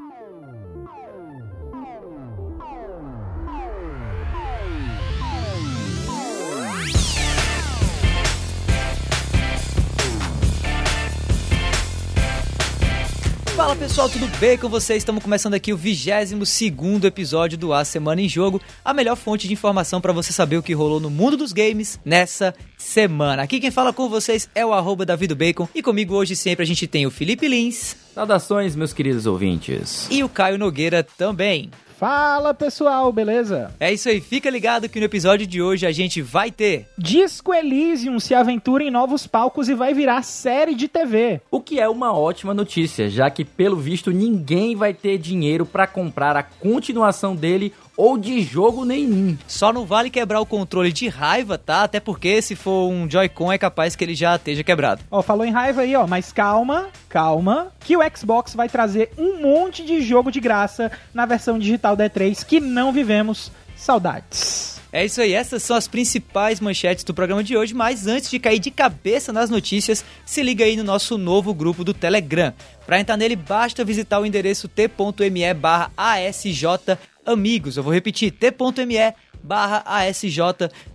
Oh. Fala pessoal, tudo bem com vocês? Estamos começando aqui o 22 episódio do A Semana em Jogo, a melhor fonte de informação para você saber o que rolou no mundo dos games nessa semana. Aqui quem fala com vocês é o arroba Bacon e comigo hoje sempre a gente tem o Felipe Lins. Saudações, meus queridos ouvintes. E o Caio Nogueira também. Fala pessoal, beleza? É isso aí, fica ligado que no episódio de hoje a gente vai ter Disco Elysium se aventura em novos palcos e vai virar série de TV. O que é uma ótima notícia, já que pelo visto ninguém vai ter dinheiro para comprar a continuação dele ou de jogo nenhum. Só não vale quebrar o controle de raiva, tá? Até porque se for um Joy-Con é capaz que ele já esteja quebrado. Ó, falou em raiva aí, ó, mas calma, calma, que o Xbox vai trazer um monte de jogo de graça na versão digital da E3 que não vivemos. Saudades. É isso aí, essas são as principais manchetes do programa de hoje, mas antes de cair de cabeça nas notícias, se liga aí no nosso novo grupo do Telegram. Para entrar nele, basta visitar o endereço t.me barra ASJ Amigos. Eu vou repetir, t.me barra ASJ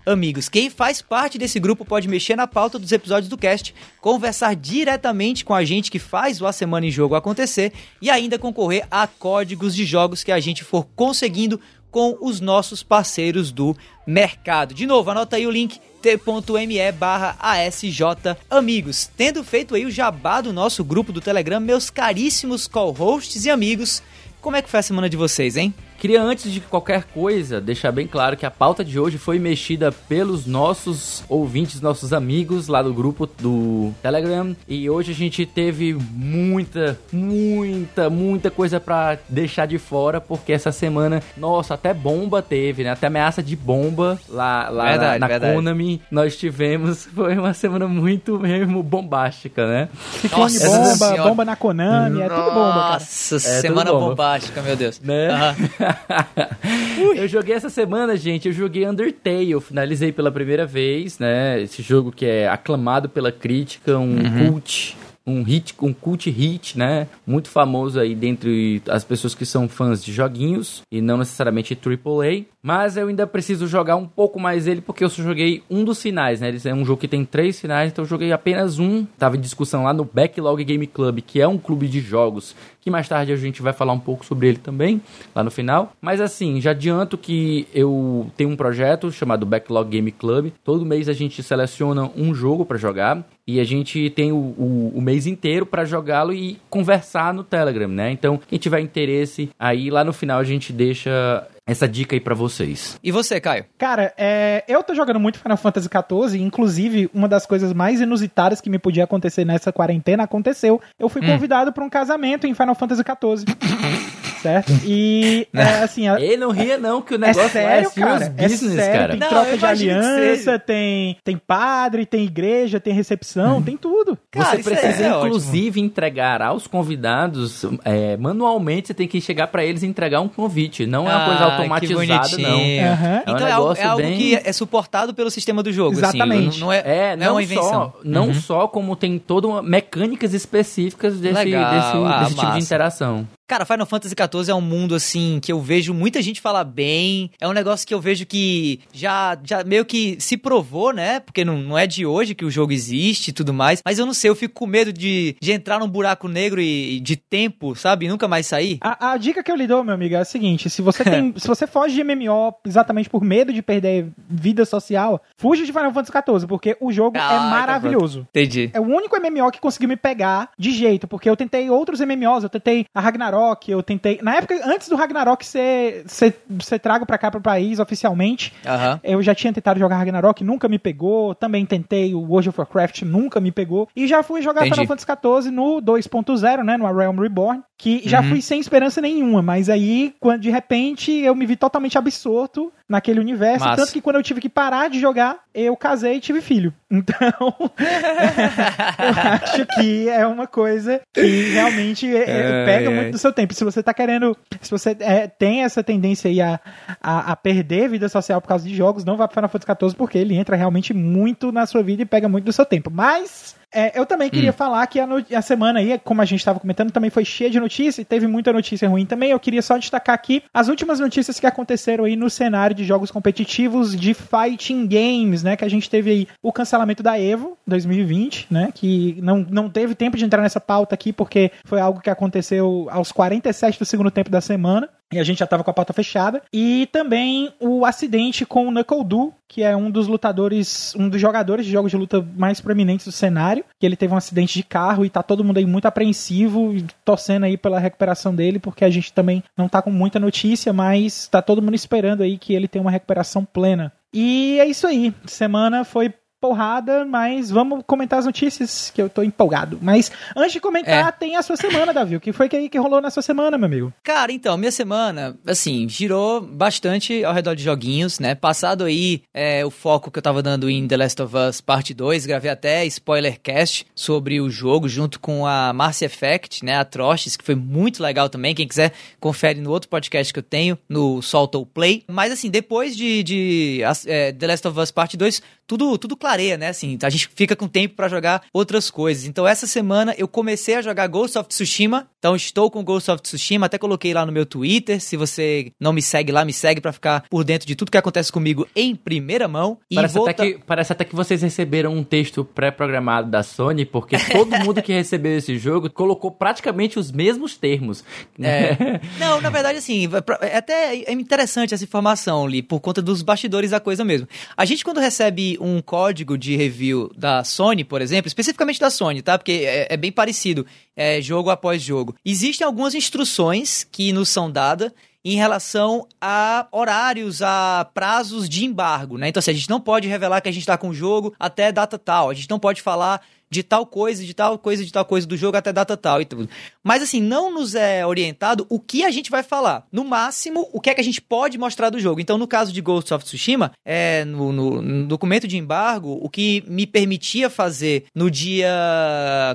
Amigos. Quem faz parte desse grupo pode mexer na pauta dos episódios do cast, conversar diretamente com a gente que faz o A Semana em Jogo acontecer e ainda concorrer a códigos de jogos que a gente for conseguindo com os nossos parceiros do mercado. De novo, anota aí o link t.me barra ASJ Amigos. Tendo feito aí o jabá do nosso grupo do Telegram, meus caríssimos co-hosts e amigos, como é que foi a semana de vocês, hein? Queria, antes de qualquer coisa, deixar bem claro que a pauta de hoje foi mexida pelos nossos ouvintes, nossos amigos lá do grupo do Telegram. E hoje a gente teve muita, muita, muita coisa para deixar de fora, porque essa semana, nossa, até bomba teve, né? Até ameaça de bomba lá, lá verdade, na, na verdade. Konami nós tivemos. Foi uma semana muito mesmo bombástica, né? Ciclone bomba, bomba na Konami, é tudo bomba, cara. Nossa, é semana bomba. bombástica, meu Deus. Né? Uhum. eu joguei essa semana, gente, eu joguei Undertale, eu finalizei pela primeira vez, né? Esse jogo que é aclamado pela crítica, um uhum. cult um hit, um cult hit, né? Muito famoso aí dentre as pessoas que são fãs de joguinhos e não necessariamente AAA. Mas eu ainda preciso jogar um pouco mais ele porque eu só joguei um dos finais, né? Ele é um jogo que tem três finais, então eu joguei apenas um. Tava em discussão lá no Backlog Game Club, que é um clube de jogos que mais tarde a gente vai falar um pouco sobre ele também, lá no final. Mas assim, já adianto que eu tenho um projeto chamado Backlog Game Club. Todo mês a gente seleciona um jogo para jogar e a gente tem o, o, o mês inteiro para jogá-lo e conversar no Telegram, né? Então, quem tiver interesse, aí lá no final a gente deixa essa dica aí para vocês. E você, Caio? Cara, é, eu tô jogando muito Final Fantasy XIV, inclusive uma das coisas mais inusitadas que me podia acontecer nessa quarentena aconteceu. Eu fui hum. convidado para um casamento em Final Fantasy XIV. certo? E, é, assim... A, Ele não ria não, que o negócio é, sério, é cara, é business, é sério, cara. Tem não, troca de aliança, tem, tem padre, tem igreja, tem recepção, hum. tem tudo. Cara, você precisa, é inclusive, entregar aos convidados, é, manualmente, você tem que chegar para eles e entregar um convite. Não é uma ah, coisa automatizada, não. Uhum. É então é, algo, é algo bem... que é suportado pelo sistema do jogo. Assim, Exatamente. Assim, não, é, é, não, é uma invenção. Só, não uhum. só como tem todas mecânicas específicas desse, Legal. desse, ah, desse tipo de interação. Cara, Final Fantasy XIV é um mundo, assim, que eu vejo muita gente falar bem. É um negócio que eu vejo que já, já meio que se provou, né? Porque não, não é de hoje que o jogo existe e tudo mais. Mas eu não sei, eu fico com medo de, de entrar num buraco negro e de tempo, sabe? E nunca mais sair. A, a dica que eu lhe dou, meu amigo, é a seguinte: se você tem. se você foge de MMO exatamente por medo de perder vida social, fuja de Final Fantasy XIV, porque o jogo ah, é maravilhoso. Tá Entendi. É o único MMO que conseguiu me pegar de jeito, porque eu tentei outros MMOs, eu tentei a Ragnarok. Ragnarok, eu tentei. Na época, antes do Ragnarok ser, ser, ser trago pra cá pro país oficialmente, eu já tinha tentado jogar Ragnarok, nunca me pegou. Também tentei o World of Warcraft, nunca me pegou. E já fui jogar Entendi. Final Fantasy XIV no 2.0, né? No A Realm Reborn. Que já uhum. fui sem esperança nenhuma, mas aí, quando de repente eu me vi totalmente absorto naquele universo. Massa. Tanto que quando eu tive que parar de jogar, eu casei e tive filho. Então, eu acho que é uma coisa que realmente é, pega muito do seu tempo. Se você tá querendo, se você é, tem essa tendência aí a, a, a, perder vida social por causa de jogos, não vá para Final Fantasy XIV porque ele entra realmente muito na sua vida e pega muito do seu tempo. Mas é, eu também queria hum. falar que a, a, semana aí, como a gente estava comentando, também foi cheia de notícia, e teve muita notícia ruim também. Eu queria só destacar aqui as últimas notícias que aconteceram aí no cenário de jogos competitivos de fighting games, né? Que a gente teve aí o cancelamento da Evo 2020, né? Que não, não teve tempo de entrar nessa pauta aqui, porque foi algo que aconteceu aos 47 do segundo tempo da semana. E a gente já tava com a porta fechada. E também o acidente com o Knuckle Du, que é um dos lutadores, um dos jogadores de jogos de luta mais proeminentes do cenário. Que ele teve um acidente de carro e tá todo mundo aí muito apreensivo, torcendo aí pela recuperação dele, porque a gente também não tá com muita notícia, mas tá todo mundo esperando aí que ele tenha uma recuperação plena. E é isso aí. Semana foi porrada, mas vamos comentar as notícias que eu tô empolgado. Mas antes de comentar, é. tem a sua semana, Davi. O que foi que que rolou na sua semana, meu amigo? Cara, então, minha semana, assim, girou bastante ao redor de joguinhos, né? Passado aí é, o foco que eu tava dando em The Last of Us Parte 2, gravei até spoilercast sobre o jogo junto com a Marcy Effect, né? A Trostes, que foi muito legal também. Quem quiser, confere no outro podcast que eu tenho, no Solto Play. Mas assim, depois de, de é, The Last of Us Parte 2, tudo, tudo clareia, né? Assim, a gente fica com tempo para jogar outras coisas. Então, essa semana eu comecei a jogar Ghost of Tsushima. Então, estou com Ghost of Tsushima. Até coloquei lá no meu Twitter. Se você não me segue lá, me segue para ficar por dentro de tudo que acontece comigo em primeira mão. Parece, volta... até, que, parece até que vocês receberam um texto pré-programado da Sony, porque todo mundo que recebeu esse jogo colocou praticamente os mesmos termos. É. Não, na verdade, assim, é até é interessante essa informação ali, por conta dos bastidores da coisa mesmo. A gente, quando recebe um código de review da Sony, por exemplo, especificamente da Sony, tá? Porque é, é bem parecido, é, jogo após jogo. Existem algumas instruções que nos são dadas em relação a horários, a prazos de embargo, né? Então, assim, a gente não pode revelar que a gente está com o jogo até data tal, a gente não pode falar de tal coisa, de tal coisa, de tal coisa do jogo até data tal e tudo. Mas assim, não nos é orientado o que a gente vai falar. No máximo, o que é que a gente pode mostrar do jogo. Então, no caso de Ghost of Tsushima, é, no, no, no documento de embargo, o que me permitia fazer no dia.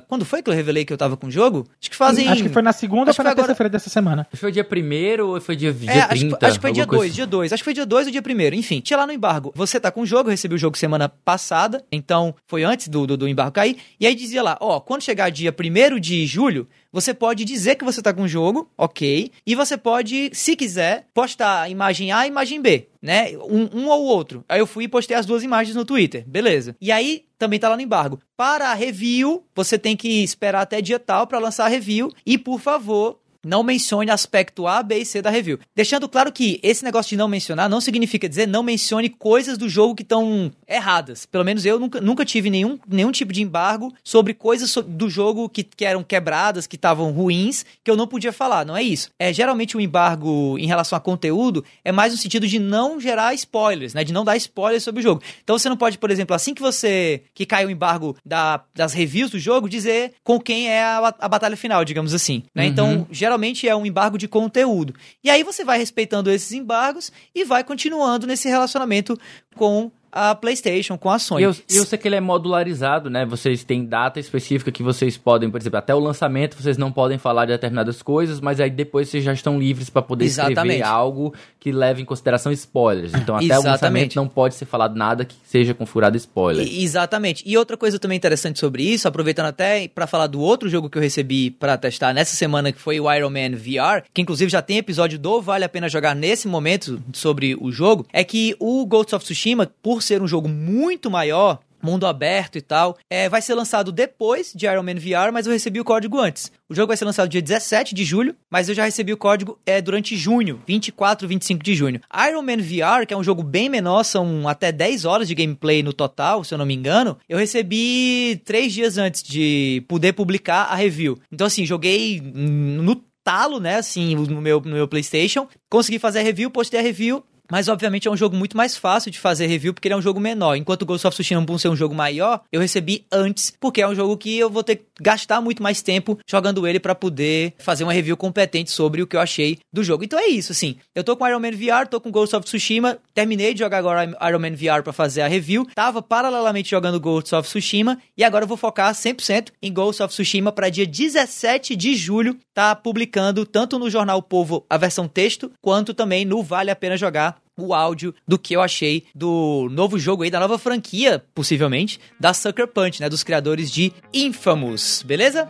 Quando foi que eu revelei que eu tava com o jogo? Acho que fazem. Acho que foi na segunda ou foi na agora... terça-feira dessa semana. Acho foi dia primeiro ou foi dia, dia é, 30? Acho, acho que foi dia 2, assim. dia 2. Acho que foi dia 2 ou dia primeiro. Enfim, tinha lá no embargo. Você tá com o jogo, eu recebi o jogo semana passada, então foi antes do, do, do embargo cair. E aí dizia lá, ó, quando chegar dia 1 de julho, você pode dizer que você tá com o jogo, ok, e você pode, se quiser, postar imagem A e imagem B, né? Um, um ou outro. Aí eu fui e postei as duas imagens no Twitter, beleza. E aí também tá lá no embargo. Para review, você tem que esperar até dia tal para lançar a review e, por favor, não mencione aspecto A, B e C da review. Deixando claro que esse negócio de não mencionar não significa dizer não mencione coisas do jogo que estão erradas. Pelo menos eu nunca, nunca tive nenhum, nenhum tipo de embargo sobre coisas do jogo que, que eram quebradas, que estavam ruins, que eu não podia falar. Não é isso. É geralmente o um embargo em relação a conteúdo é mais no sentido de não gerar spoilers, né? De não dar spoilers sobre o jogo. Então você não pode, por exemplo, assim que você que cai o embargo da, das reviews do jogo, dizer com quem é a, a batalha final, digamos assim. Né? Uhum. Então, geralmente geralmente é um embargo de conteúdo. E aí você vai respeitando esses embargos e vai continuando nesse relacionamento com a PlayStation, com a Sony. E eu, eu sei que ele é modularizado, né? Vocês têm data específica que vocês podem, por exemplo, até o lançamento vocês não podem falar de determinadas coisas, mas aí depois vocês já estão livres para poder Exatamente. escrever algo que leve em consideração spoilers. Então até Exatamente. o lançamento não pode ser falado nada que seja com furado spoiler. E, exatamente. E outra coisa também interessante sobre isso, aproveitando até para falar do outro jogo que eu recebi para testar nessa semana, que foi o Iron Man VR, que inclusive já tem episódio do Vale a Pena Jogar nesse momento sobre o jogo, é que o Ghost of Tsushima, por ser um jogo muito maior, mundo aberto e tal. É, vai ser lançado depois de Iron Man VR, mas eu recebi o código antes. O jogo vai ser lançado dia 17 de julho, mas eu já recebi o código é, durante junho, 24, 25 de junho. Iron Man VR, que é um jogo bem menor, são até 10 horas de gameplay no total, se eu não me engano, eu recebi 3 dias antes de poder publicar a review. Então, assim, joguei no talo, né, assim, no meu, no meu PlayStation. Consegui fazer a review, postei a review, mas, obviamente, é um jogo muito mais fácil de fazer review, porque ele é um jogo menor. Enquanto Ghost of Tsushima, por ser um jogo maior, eu recebi antes, porque é um jogo que eu vou ter que gastar muito mais tempo jogando ele para poder fazer uma review competente sobre o que eu achei do jogo. Então é isso, assim. Eu tô com Iron Man VR, tô com Ghost of Tsushima, terminei de jogar agora Iron Man VR para fazer a review, tava paralelamente jogando Ghost of Tsushima, e agora eu vou focar 100% em Ghost of Tsushima para dia 17 de julho, tá publicando tanto no Jornal Povo a versão texto, quanto também no Vale a Pena Jogar o áudio do que eu achei do novo jogo aí, da nova franquia, possivelmente, da Sucker Punch, né? Dos criadores de Infamous, beleza?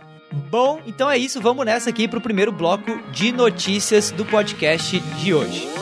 Bom, então é isso, vamos nessa aqui pro primeiro bloco de notícias do podcast de hoje.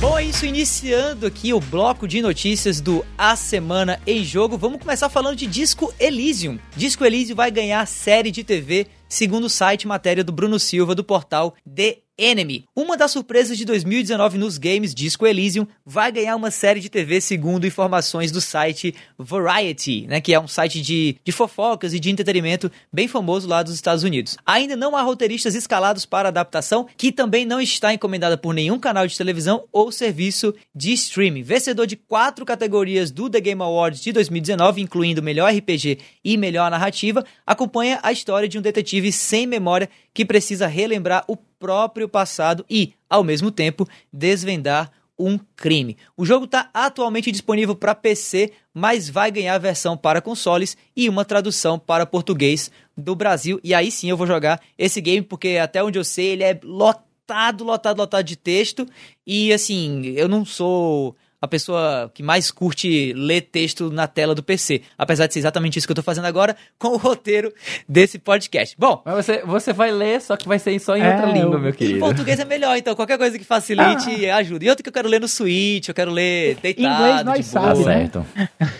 Bom, é isso, iniciando aqui o bloco de notícias do A Semana em Jogo. Vamos começar falando de Disco Elysium. Disco Elysium vai ganhar série de TV, segundo o site matéria do Bruno Silva do portal The Enemy. Uma das surpresas de 2019 nos games Disco Elysium vai ganhar uma série de TV segundo informações do site Variety, né, que é um site de, de fofocas e de entretenimento bem famoso lá dos Estados Unidos. Ainda não há roteiristas escalados para adaptação, que também não está encomendada por nenhum canal de televisão ou serviço de streaming. Vencedor de quatro categorias do The Game Awards de 2019, incluindo melhor RPG e melhor narrativa, acompanha a história de um detetive sem memória que precisa relembrar o próprio passado e, ao mesmo tempo, desvendar um crime. O jogo está atualmente disponível para PC, mas vai ganhar versão para consoles e uma tradução para português do Brasil. E aí sim eu vou jogar esse game, porque até onde eu sei ele é lotado, lotado, lotado de texto. E assim, eu não sou a pessoa que mais curte ler texto na tela do PC. Apesar de ser exatamente isso que eu tô fazendo agora com o roteiro desse podcast. Bom. Mas você, você vai ler, só que vai ser só em é, outra língua, eu... meu querido. Em português é melhor, então qualquer coisa que facilite ah. ajuda. E outro que eu quero ler no Switch, eu quero ler deitado. Inglês nós sabe, né? certo.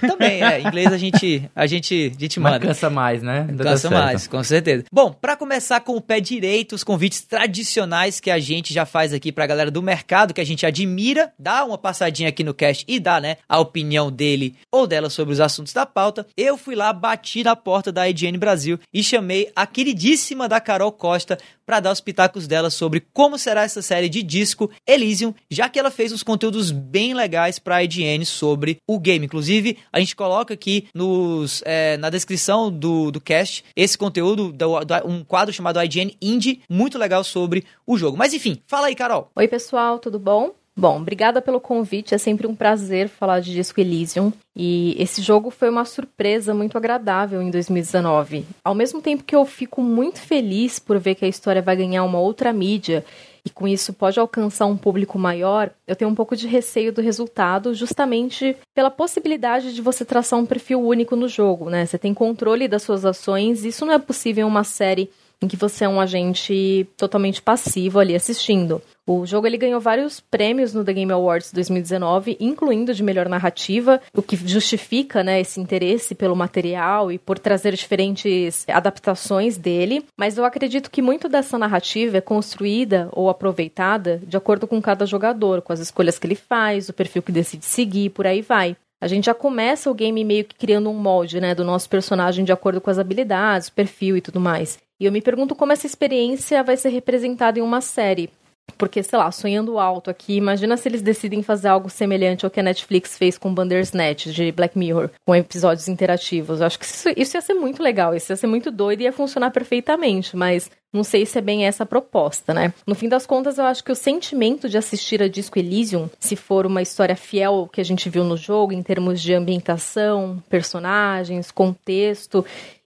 Também, é. Inglês a gente, a gente, a gente manda. Mas cansa mais, né? Ainda cansa mais, com certeza. Bom, para começar com o pé direito, os convites tradicionais que a gente já faz aqui pra galera do mercado, que a gente admira, dá uma passadinha aqui no cast e dá, né, a opinião dele ou dela sobre os assuntos da pauta, eu fui lá, bati na porta da IGN Brasil e chamei a queridíssima da Carol Costa para dar os pitacos dela sobre como será essa série de disco Elysium, já que ela fez uns conteúdos bem legais para a IGN sobre o game. Inclusive, a gente coloca aqui nos, é, na descrição do, do cast esse conteúdo, do, do, um quadro chamado IGN Indie, muito legal sobre o jogo. Mas enfim, fala aí, Carol. Oi, pessoal, tudo bom? Bom, obrigada pelo convite. É sempre um prazer falar de Disco Elysium. E esse jogo foi uma surpresa muito agradável em 2019. Ao mesmo tempo que eu fico muito feliz por ver que a história vai ganhar uma outra mídia e com isso pode alcançar um público maior, eu tenho um pouco de receio do resultado, justamente pela possibilidade de você traçar um perfil único no jogo, né? Você tem controle das suas ações, isso não é possível em uma série em que você é um agente totalmente passivo ali assistindo. O jogo ele ganhou vários prêmios no The Game Awards 2019, incluindo de melhor narrativa, o que justifica né, esse interesse pelo material e por trazer diferentes adaptações dele. Mas eu acredito que muito dessa narrativa é construída ou aproveitada de acordo com cada jogador, com as escolhas que ele faz, o perfil que decide seguir, por aí vai. A gente já começa o game meio que criando um molde, né, do nosso personagem de acordo com as habilidades, perfil e tudo mais. E eu me pergunto como essa experiência vai ser representada em uma série. Porque, sei lá, sonhando alto aqui, imagina se eles decidem fazer algo semelhante ao que a Netflix fez com Bandersnatch de Black Mirror, com episódios interativos. Eu acho que isso, isso ia ser muito legal, isso ia ser muito doido e ia funcionar perfeitamente, mas não sei se é bem essa a proposta, né? No fim das contas, eu acho que o sentimento de assistir a Disco Elysium, se for uma história fiel ao que a gente viu no jogo, em termos de ambientação, personagens, contexto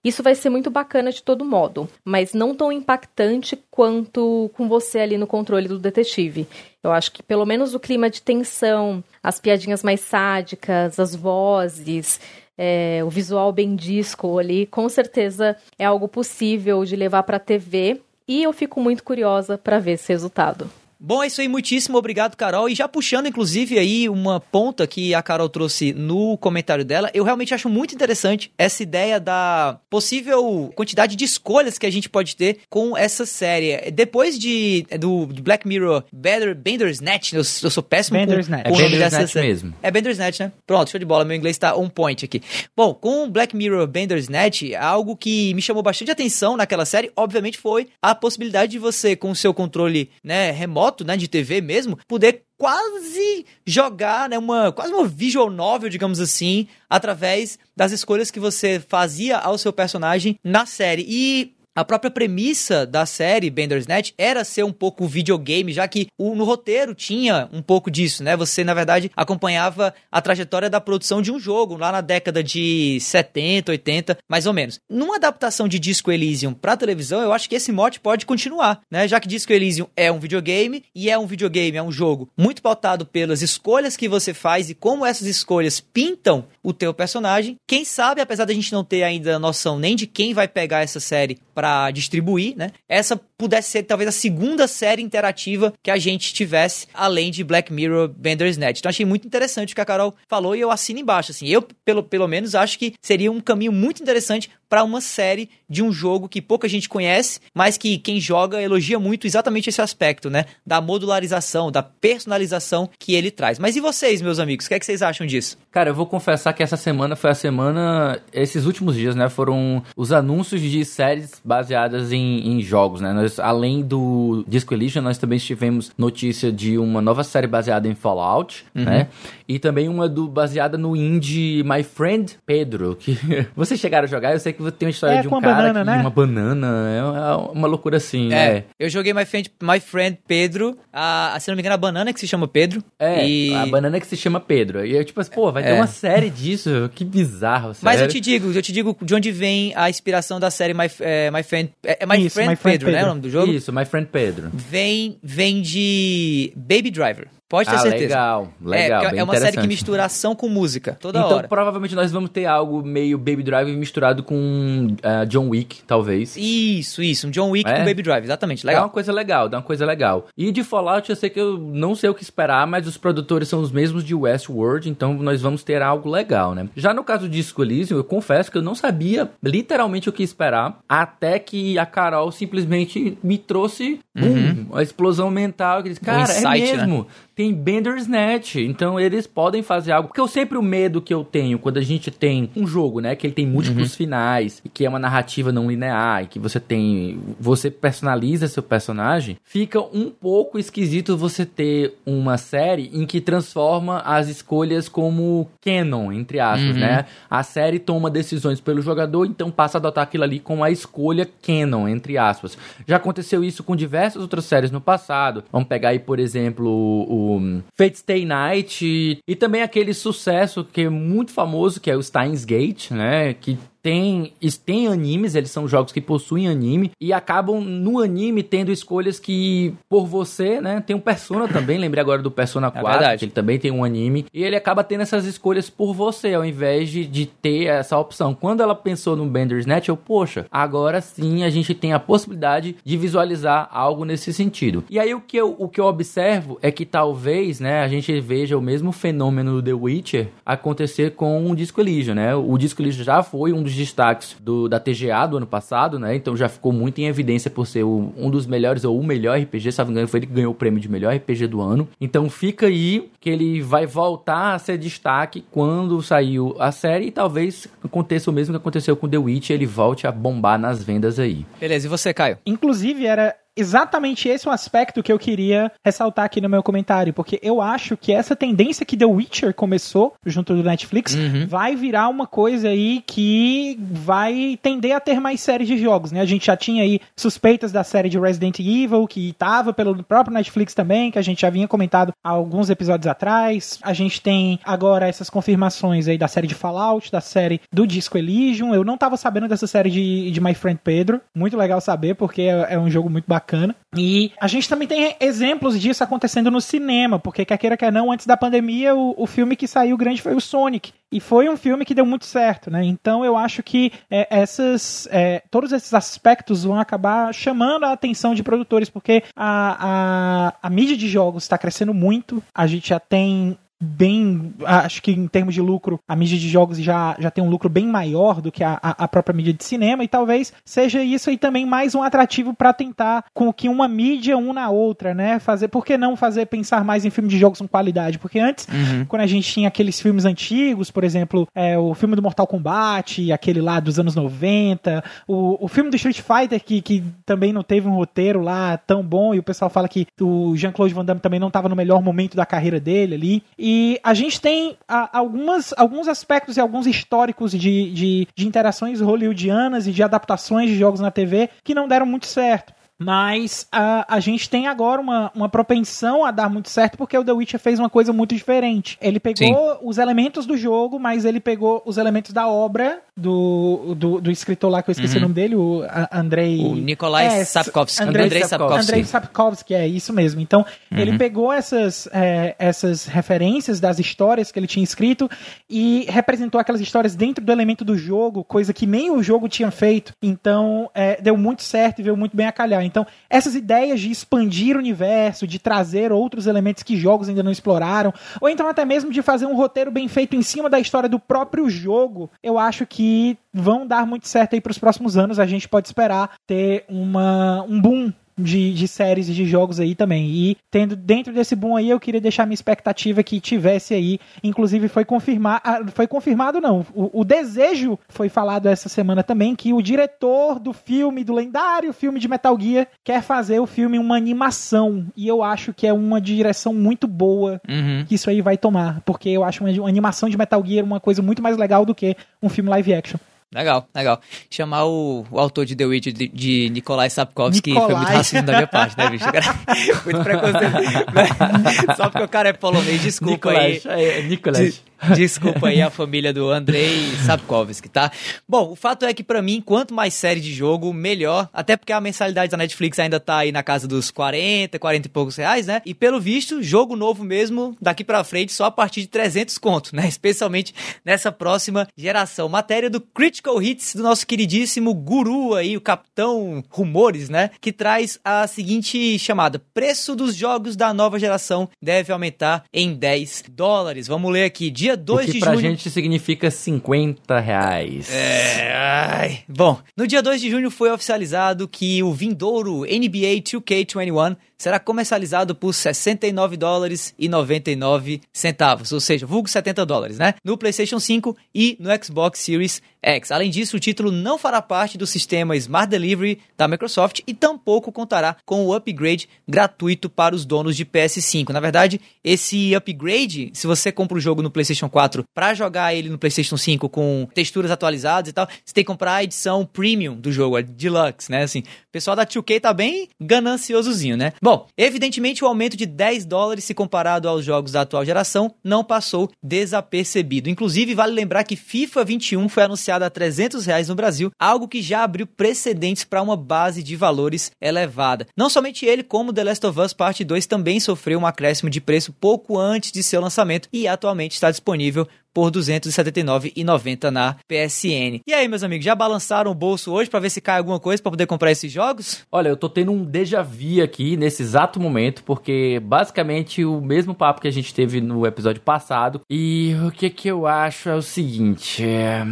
isso vai ser muito bacana de todo modo, mas não tão impactante quanto com você ali no controle do detetive. Eu acho que pelo menos o clima de tensão, as piadinhas mais sádicas, as vozes, é, o visual bem disco ali, com certeza é algo possível de levar para a TV e eu fico muito curiosa para ver esse resultado. Bom, é isso aí, muitíssimo obrigado, Carol. E já puxando, inclusive, aí uma ponta que a Carol trouxe no comentário dela, eu realmente acho muito interessante essa ideia da possível quantidade de escolhas que a gente pode ter com essa série. Depois de do, Black Mirror Better, Bandersnatch, eu, eu sou péssimo Bandersnatch. com, com é o nome dessa mesmo. É Bandersnatch, né? Pronto, show de bola, meu inglês tá on point aqui. Bom, com Black Mirror Bandersnatch, algo que me chamou bastante atenção naquela série, obviamente, foi a possibilidade de você, com o seu controle né, remoto, né, de TV mesmo, poder quase jogar, né, uma quase uma visual novel, digamos assim, através das escolhas que você fazia ao seu personagem na série. E a própria premissa da série Bandersnatch era ser um pouco videogame, já que o, no roteiro tinha um pouco disso, né? Você, na verdade, acompanhava a trajetória da produção de um jogo lá na década de 70, 80, mais ou menos. Numa adaptação de Disco Elysium para televisão, eu acho que esse mote pode continuar, né? Já que Disco Elysium é um videogame e é um videogame, é um jogo muito pautado pelas escolhas que você faz e como essas escolhas pintam o teu personagem. Quem sabe, apesar da gente não ter ainda noção nem de quem vai pegar essa série para distribuir, né? Essa pudesse ser talvez a segunda série interativa que a gente tivesse, além de Black Mirror Bandersnatch. Então achei muito interessante o que a Carol falou e eu assino embaixo. Assim, eu, pelo, pelo menos, acho que seria um caminho muito interessante para uma série de um jogo que pouca gente conhece, mas que quem joga elogia muito exatamente esse aspecto, né? Da modularização, da personalização que ele traz. Mas e vocês, meus amigos? O que, é que vocês acham disso? Cara, eu vou confessar que essa semana foi a semana. Esses últimos dias, né? Foram os anúncios de séries baseadas em, em jogos, né? Nós, além do Disco Elysium, nós também tivemos notícia de uma nova série baseada em Fallout, uhum. né? E também uma do, baseada no indie My Friend Pedro, que vocês chegaram a jogar, eu sei que tem uma história é, de um cara banana, que, né? uma banana, é uma loucura assim, é, é. Eu joguei My Friend, My Friend Pedro, a, se não me engano, a banana que se chama Pedro. É, e... a banana que se chama Pedro. E eu, tipo assim, pô, vai ter é. uma série disso, que bizarro, sério. Mas eu te digo, eu te digo de onde vem a inspiração da série My, é, My Friend, é, é My, Isso, Friend, My Friend Pedro, Pedro, né, nome do jogo? Isso, My Friend Pedro. Vem, vem de Baby Driver. Pode ter ah, certeza. Legal, legal. É, é uma série que mistura ação com música, toda então, hora. Então, provavelmente nós vamos ter algo meio Baby Drive misturado com uh, John Wick, talvez. Isso, isso. Um John Wick é? com Baby Drive, exatamente. Legal. Dá uma coisa legal, dá uma coisa legal. E de Fallout, eu sei que eu não sei o que esperar, mas os produtores são os mesmos de Westworld, então nós vamos ter algo legal, né? Já no caso de Disco Elysium, eu confesso que eu não sabia literalmente o que esperar, até que a Carol simplesmente me trouxe, uhum. a explosão mental, que disse, cara, um é insight, é mesmo. Né? Tem Bandersnatch, então eles podem fazer algo. Porque eu sempre o medo que eu tenho quando a gente tem um jogo, né, que ele tem múltiplos uhum. finais, e que é uma narrativa não linear, e que você tem, você personaliza seu personagem, fica um pouco esquisito você ter uma série em que transforma as escolhas como canon, entre aspas, uhum. né? A série toma decisões pelo jogador, então passa a adotar aquilo ali como a escolha canon, entre aspas. Já aconteceu isso com diversas outras séries no passado. Vamos pegar aí, por exemplo, o Fate Stay Night e, e também aquele sucesso que é muito famoso, que é o Steins Gate, né? Que tem, tem animes, eles são jogos que possuem anime e acabam no anime tendo escolhas que, por você, né? Tem um Persona também, lembrei agora do Persona 4, é que ele também tem um anime, e ele acaba tendo essas escolhas por você, ao invés de, de ter essa opção. Quando ela pensou no Bandersnatch, eu, poxa, agora sim a gente tem a possibilidade de visualizar algo nesse sentido. E aí o que eu, o que eu observo é que talvez, né, a gente veja o mesmo fenômeno do The Witcher acontecer com o Disco Elysium, né? O Disco Elysium já foi um dos destaques do, da TGA do ano passado, né? Então já ficou muito em evidência por ser o, um dos melhores ou o melhor RPG, se não me engano, foi ele que ganhou o prêmio de melhor RPG do ano. Então fica aí que ele vai voltar a ser destaque quando saiu a série e talvez aconteça o mesmo que aconteceu com The Witch, ele volte a bombar nas vendas aí. Beleza, e você, Caio? Inclusive era exatamente esse é um aspecto que eu queria ressaltar aqui no meu comentário, porque eu acho que essa tendência que The Witcher começou junto do Netflix uhum. vai virar uma coisa aí que vai tender a ter mais séries de jogos, né? A gente já tinha aí suspeitas da série de Resident Evil, que estava pelo próprio Netflix também, que a gente já vinha comentado há alguns episódios atrás. A gente tem agora essas confirmações aí da série de Fallout, da série do Disco Elysium. Eu não estava sabendo dessa série de, de My Friend Pedro. Muito legal saber, porque é, é um jogo muito bacana bacana. E a gente também tem exemplos disso acontecendo no cinema, porque quer queira quer não, antes da pandemia, o, o filme que saiu grande foi o Sonic. E foi um filme que deu muito certo, né? Então eu acho que é, essas, é, todos esses aspectos vão acabar chamando a atenção de produtores, porque a, a, a mídia de jogos está crescendo muito. A gente já tem bem. Acho que em termos de lucro, a mídia de jogos já, já tem um lucro bem maior do que a, a, própria mídia de cinema, e talvez seja isso aí também mais um atrativo para tentar com que uma mídia una a outra, né? Fazer, por que não fazer pensar mais em filme de jogos com qualidade? Porque antes, uhum. quando a gente tinha aqueles filmes antigos, por exemplo, é, o filme do Mortal Kombat, aquele lá dos anos 90, o, o filme do Street Fighter, que, que também não teve um roteiro lá tão bom, e o pessoal fala que o Jean-Claude Van Damme também não estava no melhor momento da carreira dele ali. E E a gente tem a, algumas, alguns aspectos e alguns históricos de, de, de interações hollywoodianas e de adaptações de jogos na TV que não deram muito certo. Mas a, a gente tem agora uma, uma propensão a dar muito certo porque o The Witcher fez uma coisa muito diferente. Ele pegou Sim. os elementos do jogo, mas ele pegou os elementos da obra do, do, do escritor lá que eu esqueci uhum. o nome dele, o Andrei. O Nikolai é, Sapkowski. Andrei, Andrei Sapkowski. Andrei Sapkowski, é isso mesmo. Então, uhum. ele pegou essas, é, essas referências das histórias que ele tinha escrito e representou aquelas histórias dentro do elemento do jogo, coisa que nem o jogo tinha feito. Então, é, deu muito certo e veio muito bem a calhar. Então, essas ideias de expandir o universo, de trazer outros elementos que jogos ainda não exploraram, ou então até mesmo de fazer um roteiro bem feito em cima da história do próprio jogo, eu acho que vão dar muito certo aí para os próximos anos. A gente pode esperar ter uma, um boom de, de séries e de jogos aí também. E tendo dentro desse boom aí, eu queria deixar minha expectativa que tivesse aí. Inclusive, foi confirmar. Ah, foi confirmado, não. O, o, desejo foi falado essa semana também que o diretor do filme, do lendário filme de Metal Gear, quer fazer o filme uma animação. E eu acho que é uma direção muito boa uhum. que isso aí vai tomar. Porque eu acho uma, uma animação de Metal Gear uma coisa muito mais legal do que um filme live action. Legal, legal. Chamar o, o autor de The Witch de, de Nikolai Sapkowski Nikolai. foi muito racismo da minha parte, né, bicho? muito preconceito. Só porque o cara é polonês, desculpa Nicolás, aí. É, Nicolás. Desculpa aí a família do Andrei Sapkowski, tá? Bom, o fato é que para mim, quanto mais série de jogo, melhor. Até porque a mensalidade da Netflix ainda tá aí na casa dos 40, 40 e poucos reais, né? E pelo visto, jogo novo mesmo, daqui pra frente, só a partir de 300 conto, né? Especialmente nessa próxima geração. Matéria do Critical Hits do nosso queridíssimo guru aí, o Capitão Rumores, né? Que traz a seguinte chamada: Preço dos jogos da nova geração deve aumentar em 10 dólares. Vamos ler aqui. Dia dia 2 de junho. pra gente significa 50 reais. É, ai. Bom, no dia 2 de junho foi oficializado que o vindouro NBA 2K21 será comercializado por 69 dólares e 99 centavos, ou seja, vulgo 70 dólares, né? No PlayStation 5 e no Xbox Series X. Além disso, o título não fará parte do sistema Smart Delivery da Microsoft e tampouco contará com o upgrade gratuito para os donos de PS5. Na verdade, esse upgrade, se você compra o jogo no PlayStation 4 para jogar ele no PlayStation 5 com texturas atualizadas e tal, você tem que comprar a edição premium do jogo, a deluxe, né? Assim, o pessoal da 2K tá bem gananciosozinho, né? Bom, evidentemente o aumento de 10 dólares se comparado aos jogos da atual geração não passou desapercebido. Inclusive, vale lembrar que FIFA 21 foi anunciado a 300 reais no Brasil, algo que já abriu precedentes para uma base de valores elevada. Não somente ele, como The Last of Us Part 2 também sofreu um acréscimo de preço pouco antes de seu lançamento e atualmente está disponível por R$ 279,90 na PSN. E aí, meus amigos, já balançaram o bolso hoje para ver se cai alguma coisa para poder comprar esses jogos? Olha, eu tô tendo um déjà vu aqui nesse exato momento, porque basicamente o mesmo papo que a gente teve no episódio passado. E o que que eu acho é o seguinte: é,